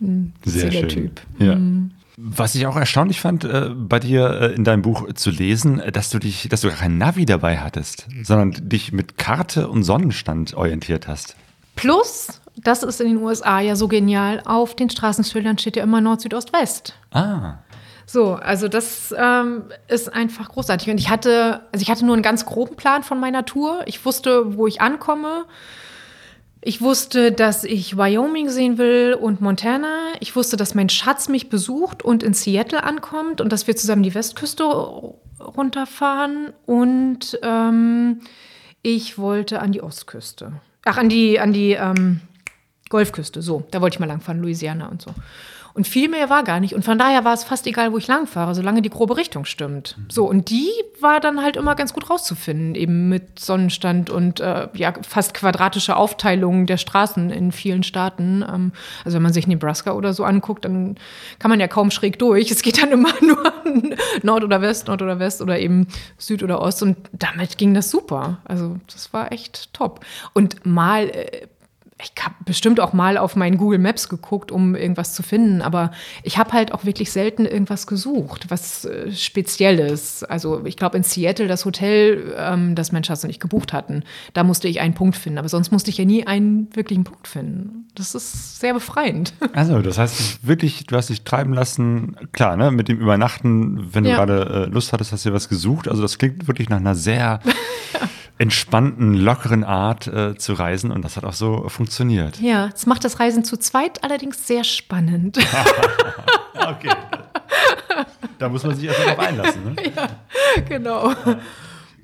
ein Sehr schön. Typ. Ja. Mhm. Was ich auch erstaunlich fand, äh, bei dir äh, in deinem Buch zu lesen, äh, dass du dich, dass du gar kein Navi dabei hattest, sondern dich mit Karte und Sonnenstand orientiert hast. Plus, das ist in den USA ja so genial, auf den Straßenschildern steht ja immer Nord, Süd, Ost, West. Ah. So, also das ähm, ist einfach großartig. Und ich hatte, also ich hatte nur einen ganz groben Plan von meiner Tour. Ich wusste, wo ich ankomme. Ich wusste, dass ich Wyoming sehen will und Montana. Ich wusste, dass mein Schatz mich besucht und in Seattle ankommt und dass wir zusammen die Westküste runterfahren. Und ähm, ich wollte an die Ostküste. Ach, an die, an die ähm, Golfküste. So, da wollte ich mal langfahren, Louisiana und so. Und viel mehr war gar nicht. Und von daher war es fast egal, wo ich langfahre, solange die grobe Richtung stimmt. So, und die war dann halt immer ganz gut rauszufinden, eben mit Sonnenstand und äh, ja, fast quadratische Aufteilungen der Straßen in vielen Staaten. Ähm, also wenn man sich Nebraska oder so anguckt, dann kann man ja kaum schräg durch. Es geht dann immer nur Nord oder West, Nord oder West oder eben Süd oder Ost. Und damit ging das super. Also das war echt top. Und mal äh, ich habe bestimmt auch mal auf meinen Google Maps geguckt, um irgendwas zu finden, aber ich habe halt auch wirklich selten irgendwas gesucht, was äh, Spezielles. Also ich glaube in Seattle das Hotel, ähm, das mein Schatz und ich gebucht hatten, da musste ich einen Punkt finden, aber sonst musste ich ja nie einen wirklichen Punkt finden. Das ist sehr befreiend. Also das heißt wirklich, du hast dich treiben lassen, klar, ne, mit dem Übernachten, wenn du ja. gerade äh, Lust hattest, hast du dir was gesucht. Also das klingt wirklich nach einer sehr entspannten, lockeren Art äh, zu reisen und das hat auch so funktioniert. Ja, es macht das Reisen zu zweit allerdings sehr spannend. okay. Da muss man sich erst darauf einlassen. Ne? Ja, genau.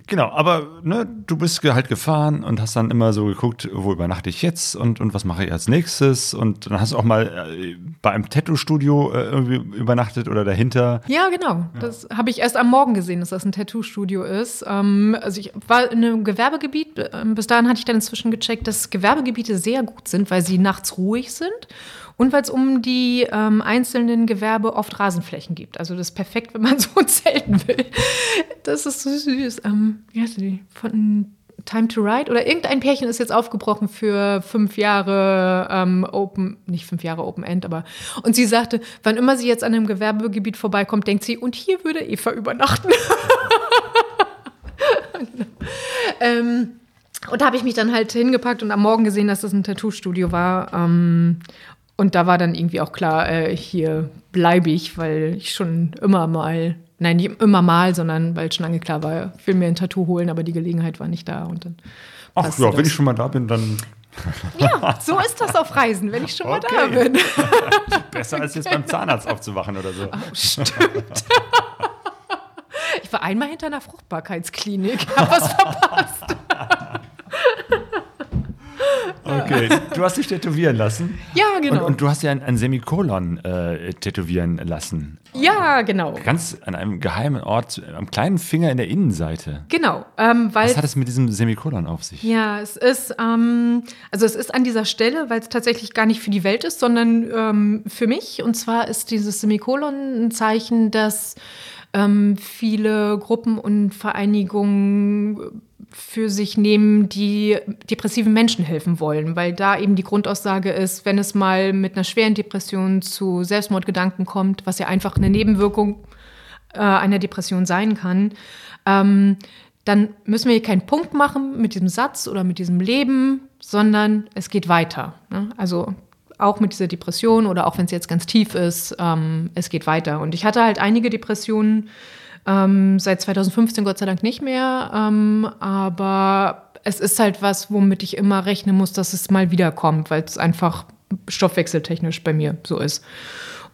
Genau, aber ne, du bist halt gefahren und hast dann immer so geguckt, wo übernachte ich jetzt und, und was mache ich als nächstes. Und dann hast du auch mal äh, bei einem Tattoo-Studio äh, irgendwie übernachtet oder dahinter. Ja, genau. Ja. Das habe ich erst am Morgen gesehen, dass das ein Tattoo-Studio ist. Ähm, also ich war in einem Gewerbegebiet. Ähm, bis dahin hatte ich dann inzwischen gecheckt, dass Gewerbegebiete sehr gut sind, weil sie nachts ruhig sind und weil es um die ähm, einzelnen Gewerbe oft Rasenflächen gibt. Also das ist perfekt, wenn man so zelten will. Das ist so süß. Ähm, wie heißt die? Von Time to Ride oder irgendein Pärchen ist jetzt aufgebrochen für fünf Jahre ähm, Open, nicht fünf Jahre Open End, aber und sie sagte, wann immer sie jetzt an einem Gewerbegebiet vorbeikommt, denkt sie, und hier würde Eva übernachten. ähm, und da habe ich mich dann halt hingepackt und am Morgen gesehen, dass das ein Tattoo-Studio war. Ähm, und da war dann irgendwie auch klar, äh, hier bleibe ich, weil ich schon immer mal, nein, nicht immer mal, sondern weil schon lange klar war, ich will mir ein Tattoo holen, aber die Gelegenheit war nicht da. Und dann Ach ja, wenn ich schon mal da bin, dann. Ja, so ist das auf Reisen, wenn ich schon okay. mal da bin. Besser als jetzt beim Zahnarzt aufzuwachen oder so. Oh, stimmt. Ich war einmal hinter einer Fruchtbarkeitsklinik, hab was verpasst. Okay, du hast dich tätowieren lassen. Ja, genau. Und, und du hast ja ein, ein Semikolon äh, tätowieren lassen. ja, genau. Ganz an einem geheimen Ort, am kleinen Finger in der Innenseite. Genau, ähm, weil Was hat es mit diesem Semikolon auf sich? Ja, es ist, ähm, also es ist an dieser Stelle, weil es tatsächlich gar nicht für die Welt ist, sondern ähm, für mich. Und zwar ist dieses Semikolon ein Zeichen, dass ähm, viele Gruppen und Vereinigungen für sich nehmen, die depressiven Menschen helfen wollen, weil da eben die Grundaussage ist, wenn es mal mit einer schweren Depression zu Selbstmordgedanken kommt, was ja einfach eine Nebenwirkung äh, einer Depression sein kann, ähm, dann müssen wir hier keinen Punkt machen mit diesem Satz oder mit diesem Leben, sondern es geht weiter. Ne? Also auch mit dieser Depression oder auch wenn es jetzt ganz tief ist, ähm, es geht weiter. Und ich hatte halt einige Depressionen, ähm, seit 2015 Gott sei Dank nicht mehr, ähm, aber es ist halt was, womit ich immer rechnen muss, dass es mal wiederkommt, weil es einfach stoffwechseltechnisch bei mir so ist.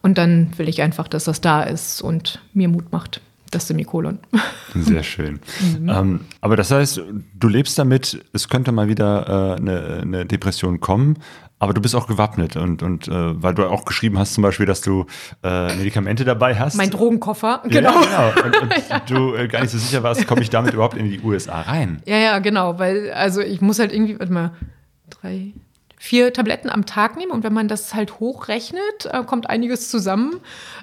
Und dann will ich einfach, dass das da ist und mir Mut macht. Das Semikolon. Sehr schön. Ähm, aber das heißt, du lebst damit, es könnte mal wieder äh, eine, eine Depression kommen, aber du bist auch gewappnet und, und äh, weil du auch geschrieben hast, zum Beispiel, dass du äh, Medikamente dabei hast. Mein Drogenkoffer, Ja, genau. genau. Und, und du äh, gar nicht so sicher warst, komme ich damit überhaupt in die USA rein? Ja, ja, genau, weil also ich muss halt irgendwie, warte mal, drei, vier Tabletten am Tag nehmen und wenn man das halt hochrechnet, äh, kommt einiges zusammen.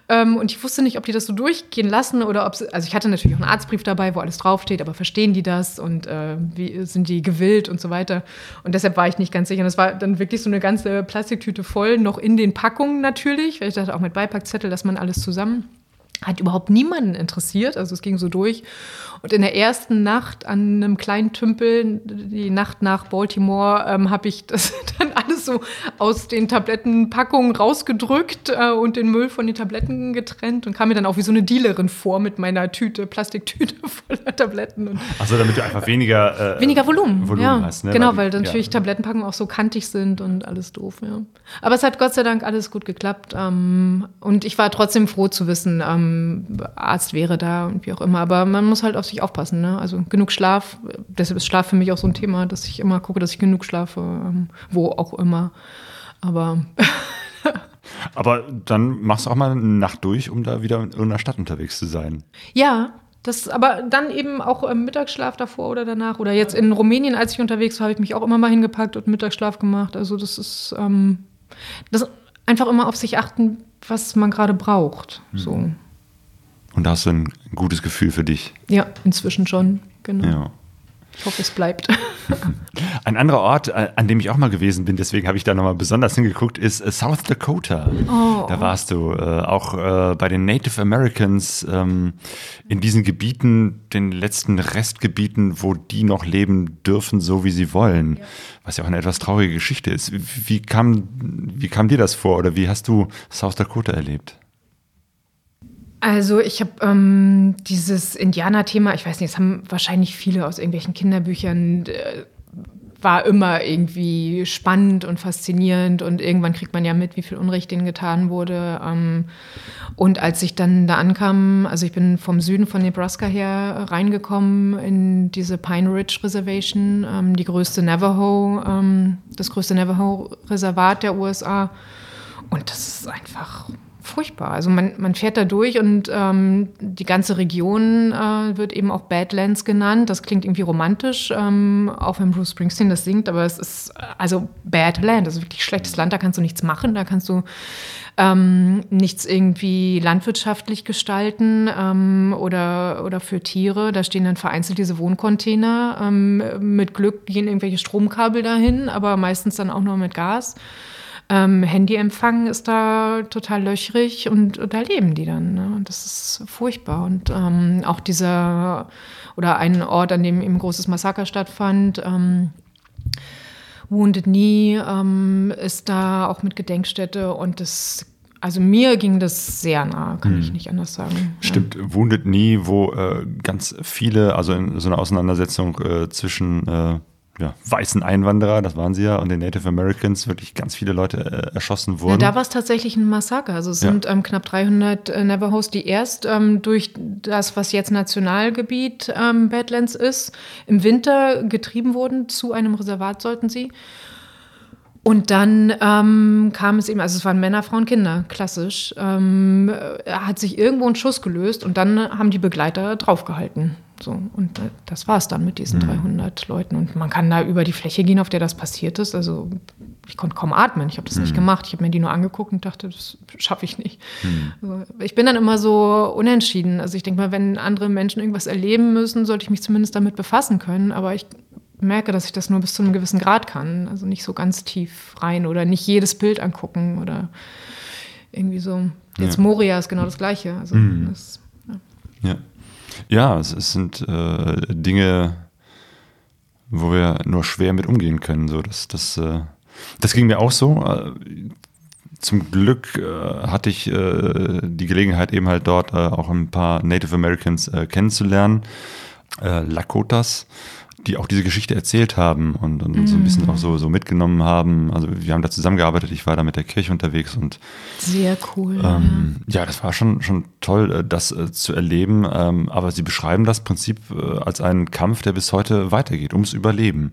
Ähm, und ich wusste nicht, ob die das so durchgehen lassen oder ob sie, also ich hatte natürlich auch einen Arztbrief dabei, wo alles draufsteht, aber verstehen die das und äh, wie sind die gewillt und so weiter. Und deshalb war ich nicht ganz sicher. Und es war dann wirklich so eine ganze Plastiktüte voll, noch in den Packungen natürlich, weil ich dachte auch mit Beipackzettel, dass man alles zusammen hat überhaupt niemanden interessiert, also es ging so durch. Und in der ersten Nacht an einem kleinen Tümpel, die Nacht nach Baltimore, ähm, habe ich das dann alles so aus den Tablettenpackungen rausgedrückt äh, und den Müll von den Tabletten getrennt und kam mir dann auch wie so eine Dealerin vor mit meiner Tüte, Plastiktüte voller Tabletten. Achso, damit du einfach weniger, äh, Weniger Volumen. Volumen ja. hast. Ne? Genau, die- weil dann ja. natürlich Tablettenpackungen auch so kantig sind und alles doof, ja. Aber es hat Gott sei Dank alles gut geklappt. Ähm, und ich war trotzdem froh zu wissen, ähm, Arzt wäre da und wie auch immer. Aber man muss halt auf sich aufpassen, ne? Also genug Schlaf. Deshalb ist Schlaf für mich auch so ein Thema, dass ich immer gucke, dass ich genug schlafe, ähm, wo auch immer. Aber Aber dann machst du auch mal eine Nacht durch, um da wieder in irgendeiner Stadt unterwegs zu sein. Ja, das aber dann eben auch im Mittagsschlaf davor oder danach. Oder jetzt in Rumänien, als ich unterwegs war, habe ich mich auch immer mal hingepackt und Mittagsschlaf gemacht. Also das ist ähm, das einfach immer auf sich achten, was man gerade braucht. So. Und da hast du ein gutes Gefühl für dich. Ja, inzwischen schon. Genau. Ja. Ich hoffe, es bleibt. Ein anderer Ort, äh, an dem ich auch mal gewesen bin, deswegen habe ich da nochmal besonders hingeguckt, ist äh, South Dakota. Oh. Da warst du äh, auch äh, bei den Native Americans ähm, in diesen Gebieten, den letzten Restgebieten, wo die noch leben dürfen, so wie sie wollen. Was ja auch eine etwas traurige Geschichte ist. Wie, kam, wie kam dir das vor oder wie hast du South Dakota erlebt? Also ich habe ähm, dieses Indianer-Thema, ich weiß nicht, das haben wahrscheinlich viele aus irgendwelchen Kinderbüchern, äh, war immer irgendwie spannend und faszinierend und irgendwann kriegt man ja mit, wie viel Unrecht denen getan wurde. Ähm, und als ich dann da ankam, also ich bin vom Süden von Nebraska her reingekommen in diese Pine Ridge Reservation, ähm, die größte Navajo, ähm, das größte Navajo-Reservat der USA. Und das ist einfach furchtbar. Also man, man fährt da durch und ähm, die ganze Region äh, wird eben auch Badlands genannt. Das klingt irgendwie romantisch, ähm, auch wenn Bruce Springsteen das singt, aber es ist also Badland, also wirklich schlechtes Land, da kannst du nichts machen, da kannst du ähm, nichts irgendwie landwirtschaftlich gestalten ähm, oder, oder für Tiere. Da stehen dann vereinzelt diese Wohncontainer. Ähm, mit Glück gehen irgendwelche Stromkabel dahin, aber meistens dann auch nur mit Gas. Ähm, Handyempfang ist da total löchrig und, da leben die dann. Ne? Und das ist furchtbar. Und ähm, auch dieser, oder ein Ort, an dem eben ein großes Massaker stattfand, ähm, Wounded Knee ähm, ist da auch mit Gedenkstätte und das, also mir ging das sehr nah, kann ich nicht anders sagen. Stimmt, Wounded Knee, wo äh, ganz viele, also in so einer Auseinandersetzung äh, zwischen äh, ja, weißen Einwanderer, das waren sie ja, und den Native Americans wirklich ganz viele Leute äh, erschossen Ja, wurden. da war es tatsächlich ein Massaker. Also es Ja. sind ähm, knapp 300 äh, Navajos, die erst ähm, durch das, was jetzt Nationalgebiet ähm, Badlands ist, im Winter getrieben wurden. Zu einem Reservat sollten sie. Und dann ähm, kam es eben, also es waren Männer, Frauen, Kinder, klassisch. Ähm, äh, hat sich irgendwo ein Schuss gelöst und dann haben die Begleiter draufgehalten. So, und äh, das war es dann mit diesen 300 Leuten. Und man kann da über die Fläche gehen, auf der das passiert ist. Also ich konnte kaum atmen. Ich habe das nicht gemacht. Ich habe mir die nur angeguckt und dachte, das schaffe ich nicht. Also, ich bin dann immer so unentschieden. Also ich denke mal, wenn andere Menschen irgendwas erleben müssen, sollte ich mich zumindest damit befassen können. Aber ich merke, dass ich das nur bis zu einem gewissen Grad kann. Also nicht so ganz tief rein oder nicht jedes Bild angucken oder irgendwie so. Jetzt Ja. Moria ist genau das Gleiche. Also das, Ja, ja es, es sind äh, Dinge, wo wir nur schwer mit umgehen können. So, das, das, äh, das ging mir auch so. Äh, zum Glück äh, hatte ich äh, die Gelegenheit, eben halt dort äh, auch ein paar Native Americans kennenzulernen, Lakotas, die auch diese Geschichte erzählt haben und, und so ein bisschen auch so, so mitgenommen haben. Also wir haben da zusammengearbeitet, ich war da mit der Kirche unterwegs und sehr cool. ähm, ja, das war schon, schon toll, äh, das äh, zu erleben. Ähm, aber sie beschreiben das Prinzip äh, als einen Kampf, der bis heute weitergeht, ums Überleben.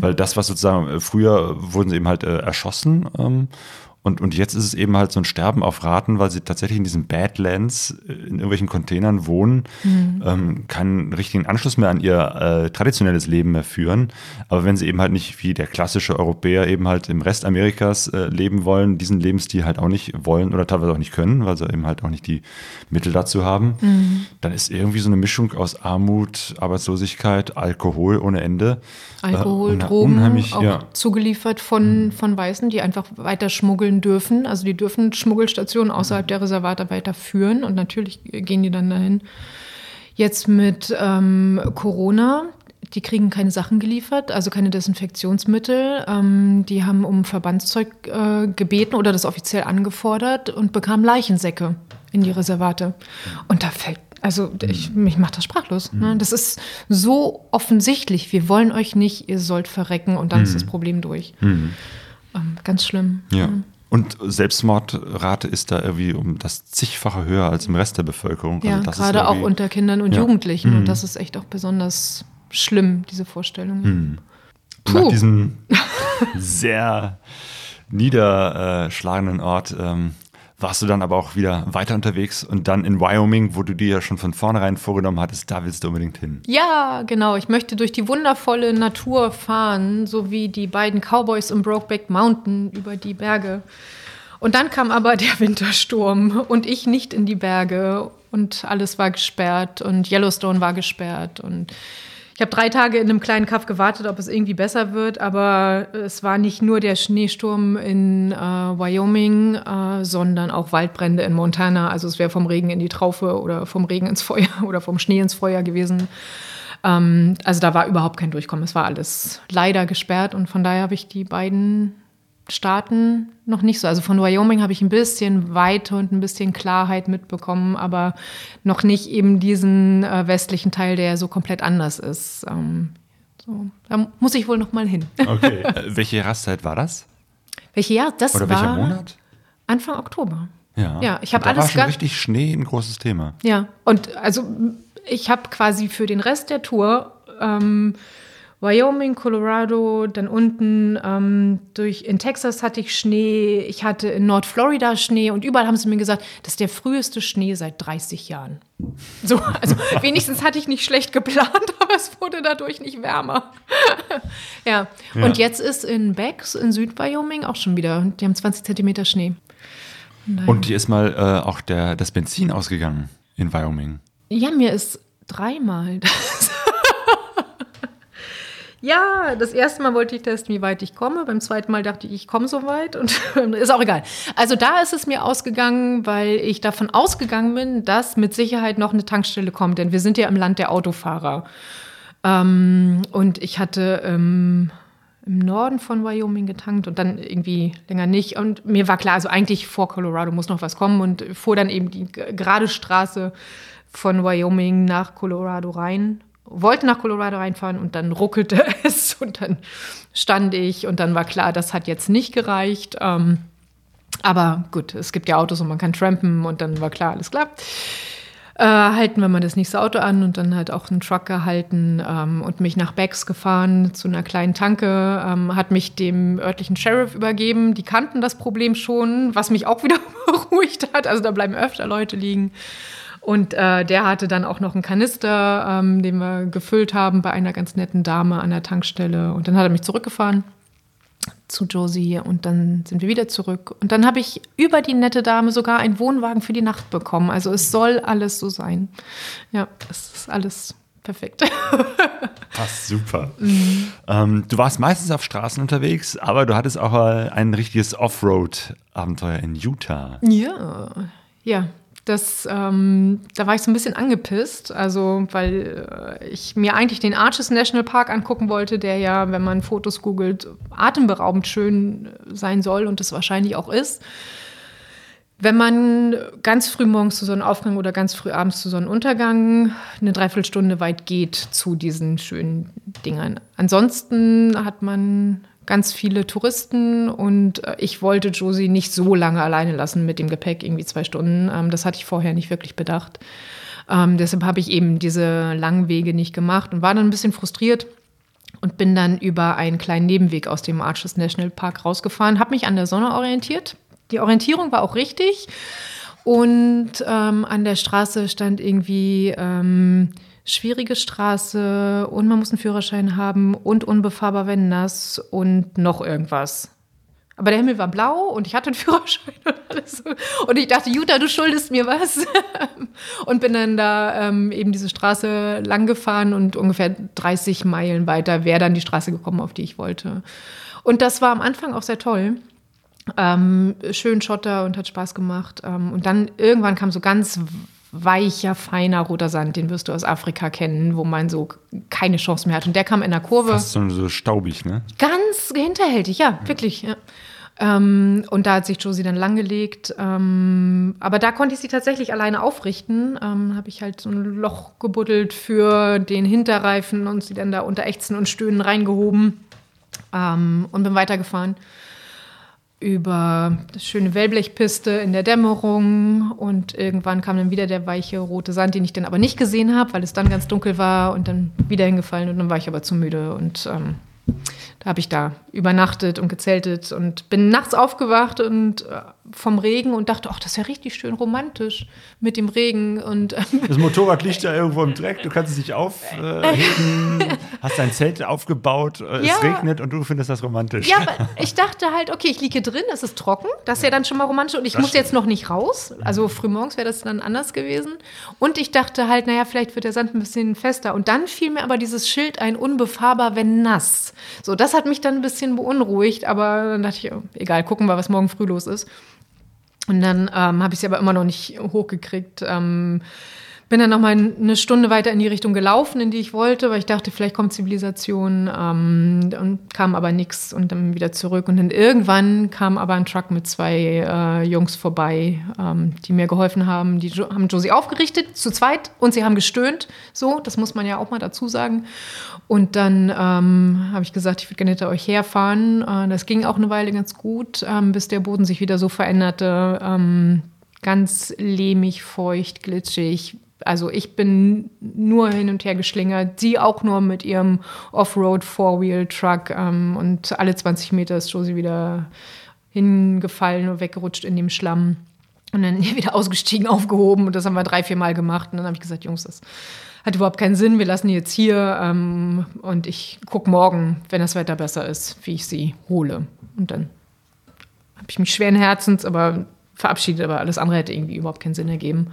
Weil das, was sozusagen, äh, früher wurden sie eben halt äh, erschossen. Ähm, und, und jetzt ist es eben halt so ein Sterben auf Raten, weil sie tatsächlich in diesen Badlands äh, in irgendwelchen Containern wohnen, ähm, keinen richtigen Anschluss mehr an ihr äh, traditionelles Leben mehr führen. Aber wenn sie eben halt nicht wie der klassische Europäer eben halt im Rest Amerikas äh, leben wollen, diesen Lebensstil halt auch nicht wollen oder teilweise auch nicht können, weil sie eben halt auch nicht die Mittel dazu haben, dann ist irgendwie so eine Mischung aus Armut, Arbeitslosigkeit, Alkohol ohne Ende. Alkohol, äh, Drogen, auch ja. zugeliefert von, von Weißen, die einfach weiter schmuggeln dürfen. Also die dürfen Schmuggelstationen außerhalb der Reservate weiter führen und natürlich gehen die dann dahin. Jetzt mit ähm, Corona, die kriegen keine Sachen geliefert, also keine Desinfektionsmittel. Ähm, die haben um Verbandszeug äh, gebeten oder das offiziell angefordert und bekamen Leichensäcke in die Reservate. Und da fällt, also ich, mich macht das sprachlos. Ne? Das ist so offensichtlich. Wir wollen euch nicht, ihr sollt verrecken und dann ist das Problem durch. Ähm, ganz schlimm. Ja. Und Selbstmordrate ist da irgendwie um das zigfache höher als im Rest der Bevölkerung. Ja, Also das ist gerade auch unter Kindern und Ja. Jugendlichen. Und das ist echt auch besonders schlimm, diese Vorstellung. Und Puh. Nach diesem sehr niederschlagenden Ort ähm, warst du dann aber auch wieder weiter unterwegs und dann in Wyoming, wo du dir ja schon von vornherein vorgenommen hattest, da willst du unbedingt hin. Ja, genau. Ich möchte durch die wundervolle Natur fahren, so wie die beiden Cowboys im Brokeback Mountain über die Berge. Und dann kam aber der Wintersturm und ich nicht in die Berge und alles war gesperrt und Yellowstone war gesperrt und ich habe drei Tage in einem kleinen Kaff gewartet, ob es irgendwie besser wird, aber es war nicht nur der Schneesturm in äh, Wyoming, äh, sondern auch Waldbrände in Montana. Also es wäre vom Regen in die Traufe oder vom Regen ins Feuer oder vom Schnee ins Feuer gewesen. Ähm, also da war überhaupt kein Durchkommen. Es war alles leider gesperrt und von daher habe ich die beiden Staaten noch nicht so. Also von Wyoming habe ich ein bisschen Weite und ein bisschen Klarheit mitbekommen, aber noch nicht eben diesen äh, westlichen Teil, der so komplett anders ist. Ähm, so. Da muss ich wohl noch mal hin. Okay. äh, welche Jahreszeit war das? Welche Jahr? Das Oder war welcher Monat? Anfang Oktober. Ja, Ja, ich habe da war alles schon richtig Schnee ein großes Thema. Ja, und also ich habe quasi für den Rest der Tour ähm, Wyoming, Colorado, dann unten ähm, durch in Texas hatte ich Schnee, ich hatte in Nordflorida Schnee und überall haben sie mir gesagt, das ist der früheste Schnee seit 30 Jahren. So, also wenigstens hatte ich nicht schlecht geplant, aber es wurde dadurch nicht wärmer. ja. Ja. und jetzt ist in Becks in Südwyoming auch schon wieder, die haben 20 Zentimeter Schnee. Und dir ist mal äh, auch der, das Benzin ausgegangen in Wyoming. Ja, mir ist dreimal das. Ja, das erste Mal wollte ich testen, wie weit ich komme. Beim zweiten Mal dachte ich, ich komme so weit und ist auch egal. Also da ist es mir ausgegangen, weil ich davon ausgegangen bin, dass mit Sicherheit noch eine Tankstelle kommt, denn wir sind ja im Land der Autofahrer. Ähm, und ich hatte ähm, im Norden von Wyoming getankt und dann irgendwie länger nicht. Und mir war klar, also eigentlich vor Colorado muss noch was kommen und fuhr dann eben die gerade Straße von Wyoming nach Colorado rein. Wollte nach Colorado reinfahren und dann ruckelte es und dann stand ich und dann war klar, das hat jetzt nicht gereicht. Ähm, aber gut, es gibt ja Autos und man kann trampen und dann war klar, alles klar. äh, halten wir mal das nächste Auto an und dann halt auch einen Truck gehalten ähm, und mich nach Becks gefahren zu einer kleinen Tanke, ähm, hat mich dem örtlichen Sheriff übergeben. Die kannten das Problem schon, was mich auch wieder beruhigt hat. Also da bleiben öfter Leute liegen. Und äh, der hatte dann auch noch einen Kanister, ähm, den wir gefüllt haben bei einer ganz netten Dame an der Tankstelle. Und dann hat er mich zurückgefahren zu Josie und dann sind wir wieder zurück. Und dann habe ich über die nette Dame sogar einen Wohnwagen für die Nacht bekommen. Also es soll alles so sein. Ja, es ist alles perfekt. Passt super. Mhm. Ähm, du warst meistens auf Straßen unterwegs, aber du hattest auch ein richtiges Offroad-Abenteuer in Utah. Ja, ja. Das, ähm, da war ich so ein bisschen angepisst, also weil äh, ich mir eigentlich den Arches National Park angucken wollte, der ja, wenn man Fotos googelt, atemberaubend schön sein soll und das wahrscheinlich auch ist. Wenn man ganz früh morgens zu Sonnenaufgang oder ganz früh abends zu Sonnenuntergang eine Dreiviertelstunde weit geht zu diesen schönen Dingern. Ansonsten hat man ganz viele Touristen und äh, ich wollte Josie nicht so lange alleine lassen mit dem Gepäck, irgendwie zwei Stunden. Ähm, das hatte ich vorher nicht wirklich bedacht. Ähm, deshalb habe ich eben diese langen Wege nicht gemacht und war dann ein bisschen frustriert und bin dann über einen kleinen Nebenweg aus dem Arches National Park rausgefahren, habe mich an der Sonne orientiert. Die Orientierung war auch richtig. Und ähm, an der Straße stand irgendwie ähm, schwierige Straße und man muss einen Führerschein haben und unbefahrbar, wenn nass und noch irgendwas. Aber der Himmel war blau und ich hatte einen Führerschein und alles. Und ich dachte, Jutta, du schuldest mir was. und bin dann da ähm, eben diese Straße lang gefahren und ungefähr 30 Meilen weiter wäre dann die Straße gekommen, auf die ich wollte. Und das war am Anfang auch sehr toll. Ähm, schön Schotter und hat Spaß gemacht. Ähm, und dann irgendwann kam so ganz weicher, feiner roter Sand, den wirst du aus Afrika kennen, wo man so keine Chance mehr hat. Und der kam in der Kurve. Fast so, so staubig, ne? Ganz hinterhältig, ja, ja. wirklich. Ja. Ähm, und da hat sich Josie dann langgelegt. Ähm, aber da konnte ich sie tatsächlich alleine aufrichten. Ähm, Habe ich halt so ein Loch gebuddelt für den Hinterreifen und sie dann da unter Ächzen und Stöhnen reingehoben ähm, und bin weitergefahren über das schöne Wellblechpiste in der Dämmerung und irgendwann kam dann wieder der weiche rote Sand, den ich dann aber nicht gesehen habe, weil es dann ganz dunkel war und dann wieder hingefallen und dann war ich aber zu müde und ähm, da habe ich da übernachtet und gezeltet und bin nachts aufgewacht und äh, vom Regen und dachte, ach, das ist ja richtig schön romantisch mit dem Regen. Und, ähm, das Motorrad liegt ja irgendwo im Dreck, du kannst es nicht aufheben, äh, hast dein Zelt aufgebaut, äh, ja. es regnet und du findest das romantisch. Ja, aber ich dachte halt, okay, ich liege drin, es ist trocken, das ist ja dann schon mal romantisch und ich das muss stimmt. jetzt noch nicht raus. Also frühmorgens wäre das dann anders gewesen. Und ich dachte halt, naja, vielleicht wird der Sand ein bisschen fester. Und dann fiel mir aber dieses Schild ein, unbefahrbar, wenn nass. So, das hat mich dann ein bisschen beunruhigt, aber dann dachte ich, oh, egal, gucken wir, was morgen früh los ist. Und dann ähm, habe ich sie aber immer noch nicht hochgekriegt. Ähm, bin dann noch mal eine Stunde weiter in die Richtung gelaufen, in die ich wollte, weil ich dachte, vielleicht kommt Zivilisation ähm, und kam aber nichts und dann wieder zurück. Und dann irgendwann kam aber ein Truck mit zwei äh, Jungs vorbei, ähm, die mir geholfen haben. Die jo haben Josie aufgerichtet, zu zweit, und sie haben gestöhnt. So, das muss man ja auch mal dazu sagen. Und dann ähm, habe ich gesagt, ich würde gerne hinter euch herfahren. Äh, das ging auch eine Weile ganz gut, ähm, bis der Boden sich wieder so veränderte. Ähm, ganz lehmig, feucht, glitschig, also ich bin nur hin und her geschlingert, sie auch nur mit ihrem Offroad Four-Wheel-Truck ähm, und alle 20 Meter ist Josie wieder hingefallen und weggerutscht in dem Schlamm und dann wieder ausgestiegen, aufgehoben und das haben wir drei, vier Mal gemacht und dann habe ich gesagt, Jungs, das hat überhaupt keinen Sinn, wir lassen die jetzt hier ähm, und ich gucke morgen, wenn das Wetter besser ist, wie ich sie hole und dann habe ich mich schweren Herzens, aber verabschiedet, aber alles andere hätte irgendwie überhaupt keinen Sinn ergeben.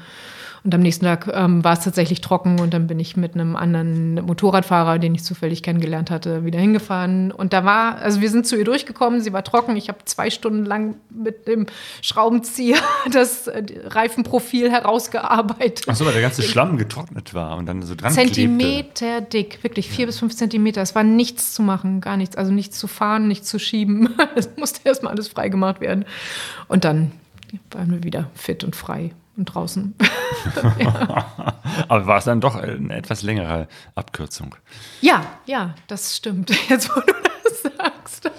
Und am nächsten Tag ähm, war es tatsächlich trocken und dann bin ich mit einem anderen Motorradfahrer, den ich zufällig kennengelernt hatte, wieder hingefahren. Und da war, also wir sind zu ihr durchgekommen, sie war trocken. Ich habe zwei Stunden lang mit dem Schraubenzieher das äh, Reifenprofil herausgearbeitet. Ach so, weil der ganze Schlamm getrocknet war und dann so dran Zentimeter klebte. dick, wirklich vier ja. bis fünf Zentimeter. Es war nichts zu machen, gar nichts. Also nichts zu fahren, nichts zu schieben. Es musste erstmal alles freigemacht werden. Und dann waren wir wieder fit und frei und draußen. Aber war es dann doch eine etwas längere Abkürzung? Ja, ja, das stimmt. Jetzt, wo du das sagst.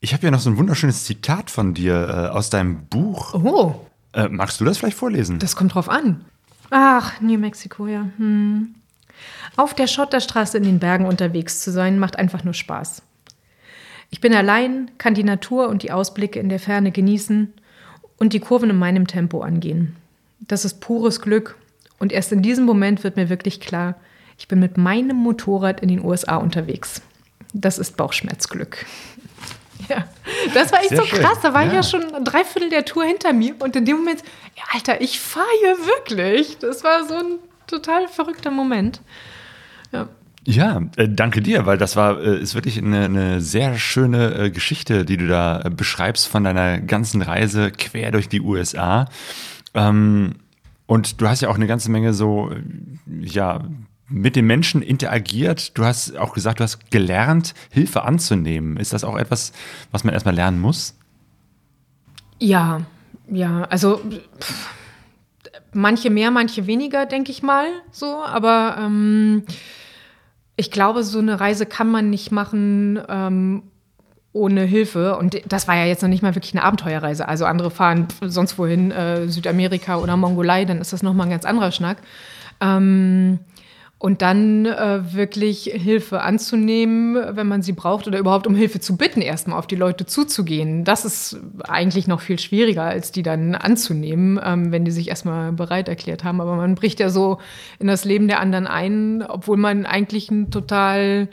ich habe ja noch so ein wunderschönes Zitat von dir äh, aus deinem Buch. Oh. Äh, magst du das vielleicht vorlesen? Das kommt drauf an. Ach, New Mexico, ja. Hm. Auf der Schotterstraße in den Bergen unterwegs zu sein, macht einfach nur Spaß. Ich bin allein, kann die Natur und die Ausblicke in der Ferne genießen und die Kurven in meinem Tempo angehen. Das ist pures Glück und erst in diesem Moment wird mir wirklich klar, ich bin mit meinem Motorrad in den USA unterwegs. Das ist Bauchschmerzglück. Ja, das war echt Sehr so schön. krass. Da war ich Ja. ja schon ein Dreiviertel der Tour hinter mir und in dem Moment, ja, Alter, ich fahre hier wirklich. Das war so ein total verrückter Moment. Ja. Äh, danke dir, weil das war äh, ist wirklich eine, eine sehr schöne äh, Geschichte, die du da beschreibst von deiner ganzen Reise quer durch die USA. Ähm, und du hast ja auch eine ganze Menge so, ja, mit den Menschen interagiert. Du hast auch gesagt, du hast gelernt, Hilfe anzunehmen. Ist das auch etwas, was man erstmal lernen muss? Ja, ja, also pff, manche mehr, manche weniger, denke ich mal so. Aber ähm, ich glaube, so eine Reise kann man nicht machen ähm, ohne Hilfe. Und das war ja jetzt noch nicht mal wirklich eine Abenteuerreise. Also andere fahren sonst wohin, äh, Südamerika oder Mongolei, dann ist das nochmal ein ganz anderer Schnack. Ähm, und dann äh, wirklich Hilfe anzunehmen, wenn man sie braucht oder überhaupt um Hilfe zu bitten, erstmal auf die Leute zuzugehen. Das ist eigentlich noch viel schwieriger, als die dann anzunehmen, ähm, wenn die sich erstmal bereit erklärt haben. Aber man bricht ja so in das Leben der anderen ein, obwohl man eigentlich ein total,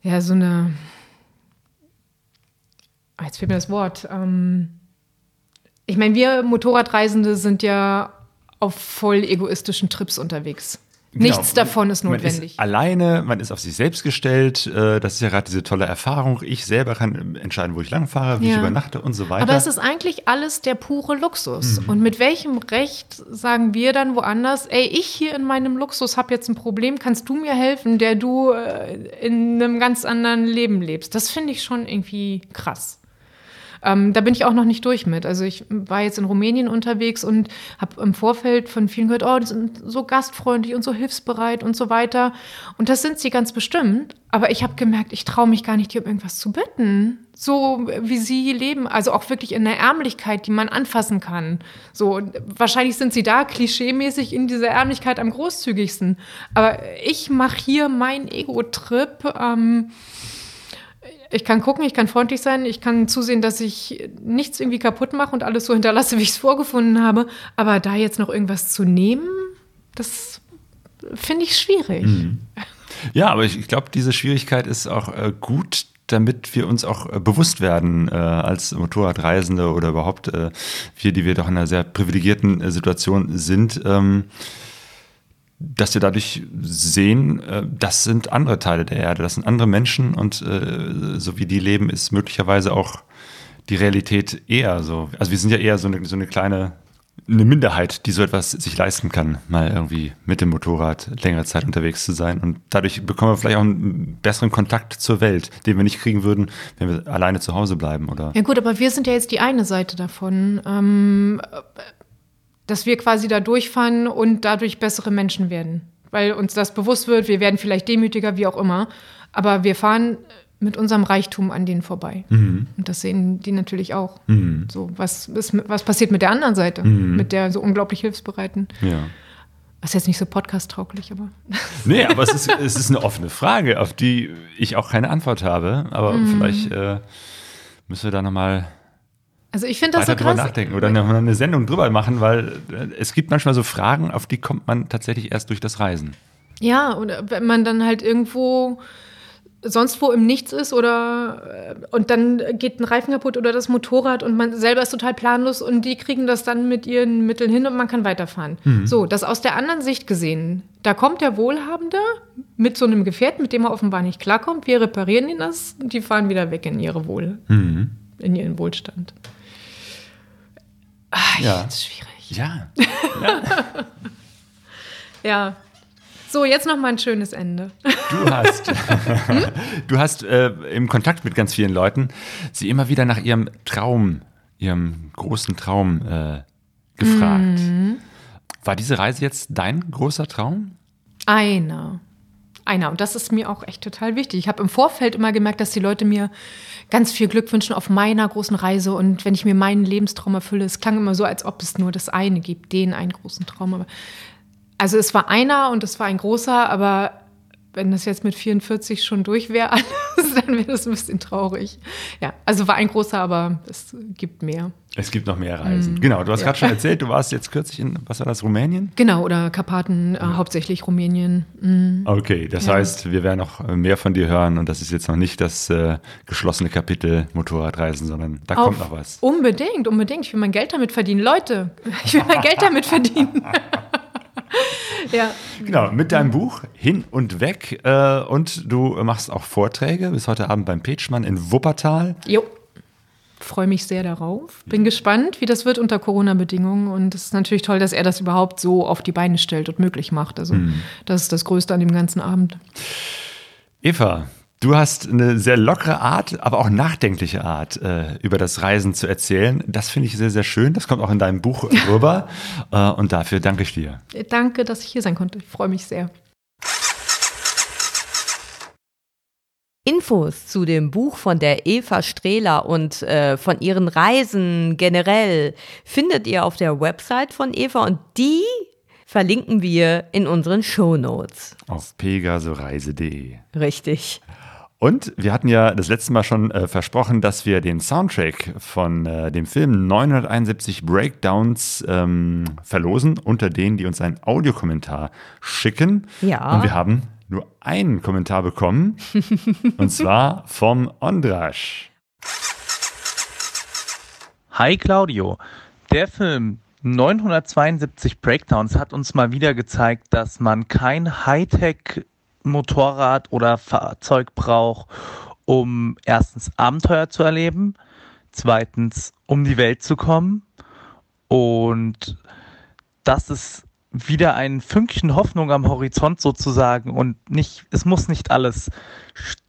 ja, so eine, Ah, jetzt fehlt mir das Wort. Ähm, ich meine, wir Motorradreisende sind ja auf voll egoistischen Trips unterwegs. Nichts Genau. davon ist Man notwendig. ist alleine, man ist auf sich selbst gestellt. äh, Das ist ja gerade diese tolle Erfahrung. Ich selber kann entscheiden, wo ich langfahre, wie ich Ja. übernachte und so weiter. Aber es ist eigentlich alles der pure Luxus. Mhm. Und mit welchem Recht sagen wir dann woanders, ey, ich hier in meinem Luxus habe jetzt ein Problem, kannst du mir helfen, der du äh, in einem ganz anderen Leben lebst? Das finde ich schon irgendwie krass. Ähm, da bin ich auch noch nicht durch mit. Also ich war jetzt in Rumänien unterwegs und habe im Vorfeld von vielen gehört, oh, die sind so gastfreundlich und so hilfsbereit und so weiter. Und das sind sie ganz bestimmt. Aber ich habe gemerkt, ich traue mich gar nicht, die um irgendwas zu bitten. So wie sie leben, also auch wirklich in der Ärmlichkeit, die man anfassen kann. So wahrscheinlich sind sie da klischeemäßig in dieser Ärmlichkeit am großzügigsten. Aber ich mache hier meinen Ego-Trip. Ähm, ich kann gucken, ich kann freundlich sein, ich kann zusehen, dass ich nichts irgendwie kaputt mache und alles so hinterlasse, wie ich es vorgefunden habe. Aber da jetzt noch irgendwas zu nehmen, das finde ich schwierig. Ja, aber ich, ich glaube, diese Schwierigkeit ist auch äh, gut, damit wir uns auch äh, bewusst werden äh, als Motorradreisende oder überhaupt äh, wir, die wir doch in einer sehr privilegierten äh, Situation sind, ähm, dass wir dadurch sehen, äh, das sind andere Teile der Erde, das sind andere Menschen und äh, so wie die leben, ist möglicherweise auch die Realität eher so. Also wir sind ja eher so eine, so eine kleine eine Minderheit, die so etwas sich leisten kann, mal irgendwie mit dem Motorrad längere Zeit unterwegs zu sein. Und dadurch bekommen wir vielleicht auch einen besseren Kontakt zur Welt, den wir nicht kriegen würden, wenn wir alleine zu Hause bleiben. Oder Ja gut, aber wir sind ja jetzt die eine Seite davon, ähm, dass wir quasi da durchfahren und dadurch bessere Menschen werden. Weil uns das bewusst wird, wir werden vielleicht demütiger, wie auch immer. Aber wir fahren mit unserem Reichtum an denen vorbei. Und das sehen die natürlich auch. So, was, ist, was passiert mit der anderen Seite? Mit der so unglaublich hilfsbereiten. ja. Das ist jetzt nicht so podcast-tauglich, aber. Nee, aber es ist, es ist eine offene Frage, auf die ich auch keine Antwort habe. Aber vielleicht äh, müssen wir da nochmal Also ich finde das so krass. nachdenken oder mal eine Sendung drüber machen, weil äh, es gibt manchmal so Fragen, auf die kommt man tatsächlich erst durch das Reisen. Ja, oder wenn man dann halt irgendwo sonst wo im Nichts ist oder äh, und dann geht ein Reifen kaputt oder das Motorrad und man selber ist total planlos und die kriegen das dann mit ihren Mitteln hin und man kann weiterfahren. So, das aus der anderen Sicht gesehen. Da kommt der Wohlhabende mit so einem Gefährt, mit dem er offenbar nicht klarkommt. Wir reparieren ihn das und die fahren wieder weg in ihre Wohl, in ihren Wohlstand. Ah, Ja. Das ist schwierig. Ja. Ja. So, jetzt noch mal ein schönes Ende. Du hast, du hast äh, im Kontakt mit ganz vielen Leuten sie immer wieder nach ihrem Traum, ihrem großen Traum äh, gefragt. War diese Reise jetzt dein großer Traum? Einer. Einer. Und das ist mir auch echt total wichtig. Ich habe im Vorfeld immer gemerkt, dass die Leute mir ganz viel Glück wünschen auf meiner großen Reise. Und wenn ich mir meinen Lebenstraum erfülle, es klang immer so, als ob es nur das eine gibt, den einen großen Traum. Also es war einer und es war ein großer, aber wenn das jetzt mit 44 schon durch wäre, alles, dann wäre das ein bisschen traurig. Ja, also war ein großer, aber es gibt mehr. Es gibt noch mehr Reisen. Mm. Genau, du hast ja. gerade schon erzählt, du warst jetzt kürzlich in, was war das, Rumänien? Genau, oder Karpaten, äh, hauptsächlich Rumänien. Mm. Okay, das ja. heißt, wir werden noch mehr von dir hören und das ist jetzt noch nicht das äh, geschlossene Kapitel Motorradreisen, sondern da Auf, kommt noch was. Unbedingt, unbedingt. Ich will mein Geld damit verdienen. Leute, ich will mein Geld damit verdienen. ja. Genau, mit deinem Buch Hin und Weg. Äh, und du machst auch Vorträge bis heute Abend beim Petschmann in Wuppertal. Jo. Freue mich sehr darauf. Bin gespannt, wie das wird unter Corona-Bedingungen. Und es ist natürlich toll, dass er das überhaupt so auf die Beine stellt und möglich macht. Also, mhm. das ist das Größte an dem ganzen Abend. Eva, Du hast eine sehr lockere Art, aber auch nachdenkliche Art, äh, über das Reisen zu erzählen. Das finde ich sehr, sehr schön. Das kommt auch in deinem Buch rüber. äh, und dafür danke ich dir. Danke, dass ich hier sein konnte. Ich freue mich sehr. Infos zu dem Buch von der Eva Strehler und äh, von ihren Reisen generell findet ihr auf der Website von Eva und die verlinken wir in unseren Shownotes. Auf pegasoreise.de. Richtig. Und wir hatten ja das letzte Mal schon äh, versprochen, dass wir den Soundtrack von äh, dem Film 971 Breakdowns ähm, verlosen, unter denen, die uns einen Audiokommentar schicken. Ja. Und wir haben nur einen Kommentar bekommen, und zwar vom Ondrasch. Hi Claudio, der Film 972 Breakdowns hat uns mal wieder gezeigt, dass man kein Hightech Motorrad oder Fahrzeug braucht, um erstens Abenteuer zu erleben, zweitens um die Welt zu kommen und das ist wieder ein Fünkchen Hoffnung am Horizont sozusagen und nicht, es muss nicht alles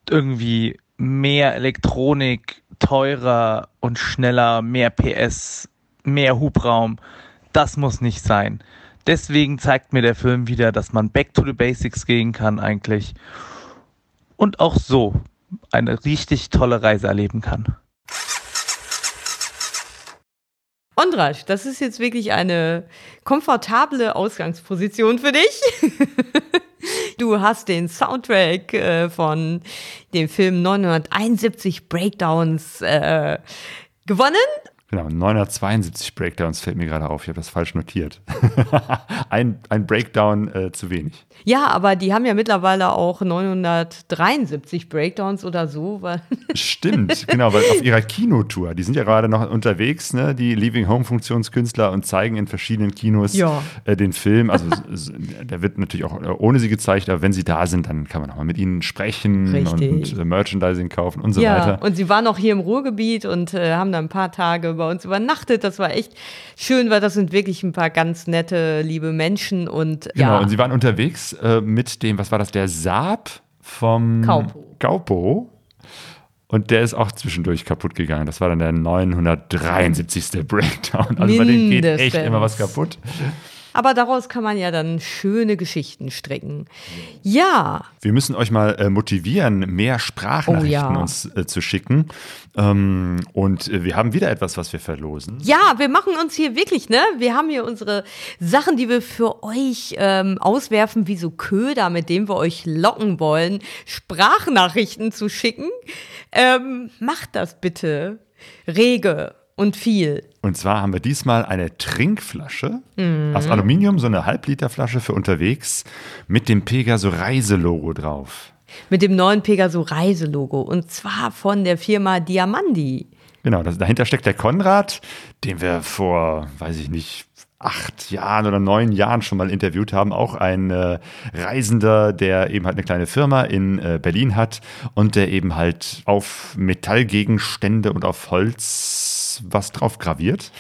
irgendwie mehr Elektronik, teurer und schneller, mehr PS, mehr Hubraum. Das muss nicht sein deswegen zeigt mir der Film wieder, dass man back to the basics gehen kann eigentlich und auch so eine richtig tolle Reise erleben kann. Ondrasch, das ist jetzt wirklich eine komfortable Ausgangsposition für dich. du hast den Soundtrack äh, von dem Film 971 Breakdowns äh, gewonnen Genau, 972 Breakdowns fällt mir gerade auf. Ich habe das falsch notiert. ein, ein Breakdown äh, zu wenig. Ja, aber die haben ja mittlerweile auch 973 Breakdowns oder so. Stimmt, genau, weil auf ihrer Kinotour, die sind ja gerade noch unterwegs, ne, die Leaving Home Funktionskünstler und zeigen in verschiedenen Kinos ja. äh, den Film. Also der wird natürlich auch ohne sie gezeigt, aber wenn sie da sind, dann kann man auch mal mit ihnen sprechen Richtig. und, und äh, Merchandising kaufen und so ja, weiter. Und sie waren auch hier im Ruhrgebiet und äh, haben da ein paar Tage bei uns übernachtet. Das war echt schön, weil das sind wirklich ein paar ganz nette, liebe Menschen und genau, ja. und sie waren unterwegs äh, mit dem, was war das, der Saab vom Kaupo. Kaupo. Und der ist auch zwischendurch kaputt gegangen. Das war dann der 973. Breakdown. Also Mindestens. bei dem geht echt immer was kaputt. Aber daraus kann man ja dann schöne Geschichten stricken. Ja. Wir müssen euch mal äh, motivieren, mehr Sprachnachrichten oh, ja. uns äh, zu schicken. Ähm, und äh, wir haben wieder etwas, was wir verlosen. Ja, wir machen uns hier wirklich, ne? Wir haben hier unsere Sachen, die wir für euch ähm, auswerfen, wie so Köder, mit denen wir euch locken wollen, Sprachnachrichten zu schicken. Ähm, macht das bitte. Rege und viel. Und zwar haben wir diesmal eine Trinkflasche mhm. aus Aluminium, so eine Halbliterflasche für unterwegs mit dem Pegaso Reiselogo drauf. Mit dem neuen Pegaso Reiselogo und zwar von der Firma Diamandi. Genau, das, dahinter steckt der Konrad, den wir vor, weiß ich nicht, acht Jahren oder neun Jahren schon mal interviewt haben. Auch ein äh, Reisender, der eben halt eine kleine Firma in äh, Berlin hat und der eben halt auf Metallgegenstände und auf Holz was drauf graviert.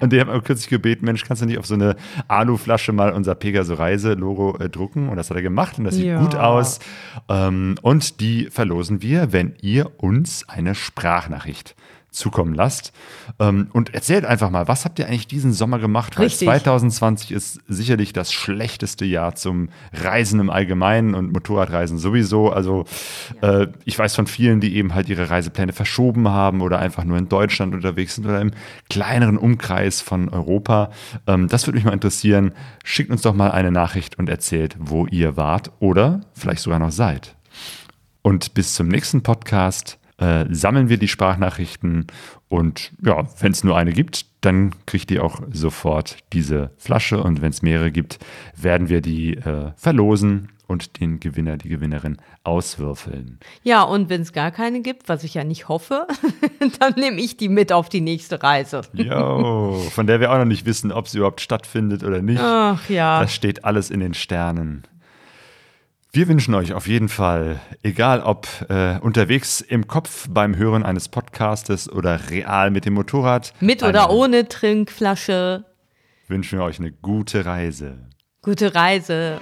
und die haben kürzlich gebeten, Mensch, kannst du nicht auf so eine Alu-Flasche mal unser Pegaso Reise-Logo äh, drucken? Und das hat er gemacht und das sieht ja. gut aus. Ähm, und die verlosen wir, wenn ihr uns eine Sprachnachricht zukommen lasst. Ähm, und erzählt einfach mal, was habt ihr eigentlich diesen Sommer gemacht? Weil Richtig. 2020 ist sicherlich das schlechteste Jahr zum Reisen im Allgemeinen und Motorradreisen sowieso. Also äh, ich weiß von vielen, die eben halt ihre Reisepläne verschoben haben oder einfach nur in Deutschland unterwegs sind oder im kleineren Umkreis von Europa. Ähm, das würde mich mal interessieren. Schickt uns doch mal eine Nachricht und erzählt, wo ihr wart oder vielleicht sogar noch seid. Und bis zum nächsten Podcast äh, sammeln wir die Sprachnachrichten und ja, wenn es nur eine gibt, dann kriegt ihr auch sofort diese Flasche und wenn es mehrere gibt, werden wir die äh, verlosen und den Gewinner, die Gewinnerin auswürfeln. Ja, und wenn es gar keine gibt, was ich ja nicht hoffe, dann nehme ich die mit auf die nächste Reise. Jo, von der wir auch noch nicht wissen, ob sie überhaupt stattfindet oder nicht. Ach ja. Das steht alles in den Sternen. Wir wünschen euch auf jeden Fall, egal ob äh, unterwegs im Kopf beim Hören eines Podcastes oder real mit dem Motorrad, Mit oder ohne Trinkflasche. wünschen wir euch eine gute Reise. Gute Reise.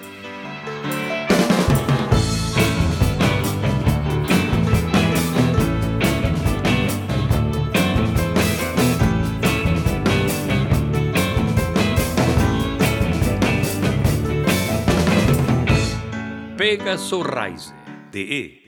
pegasorraise.de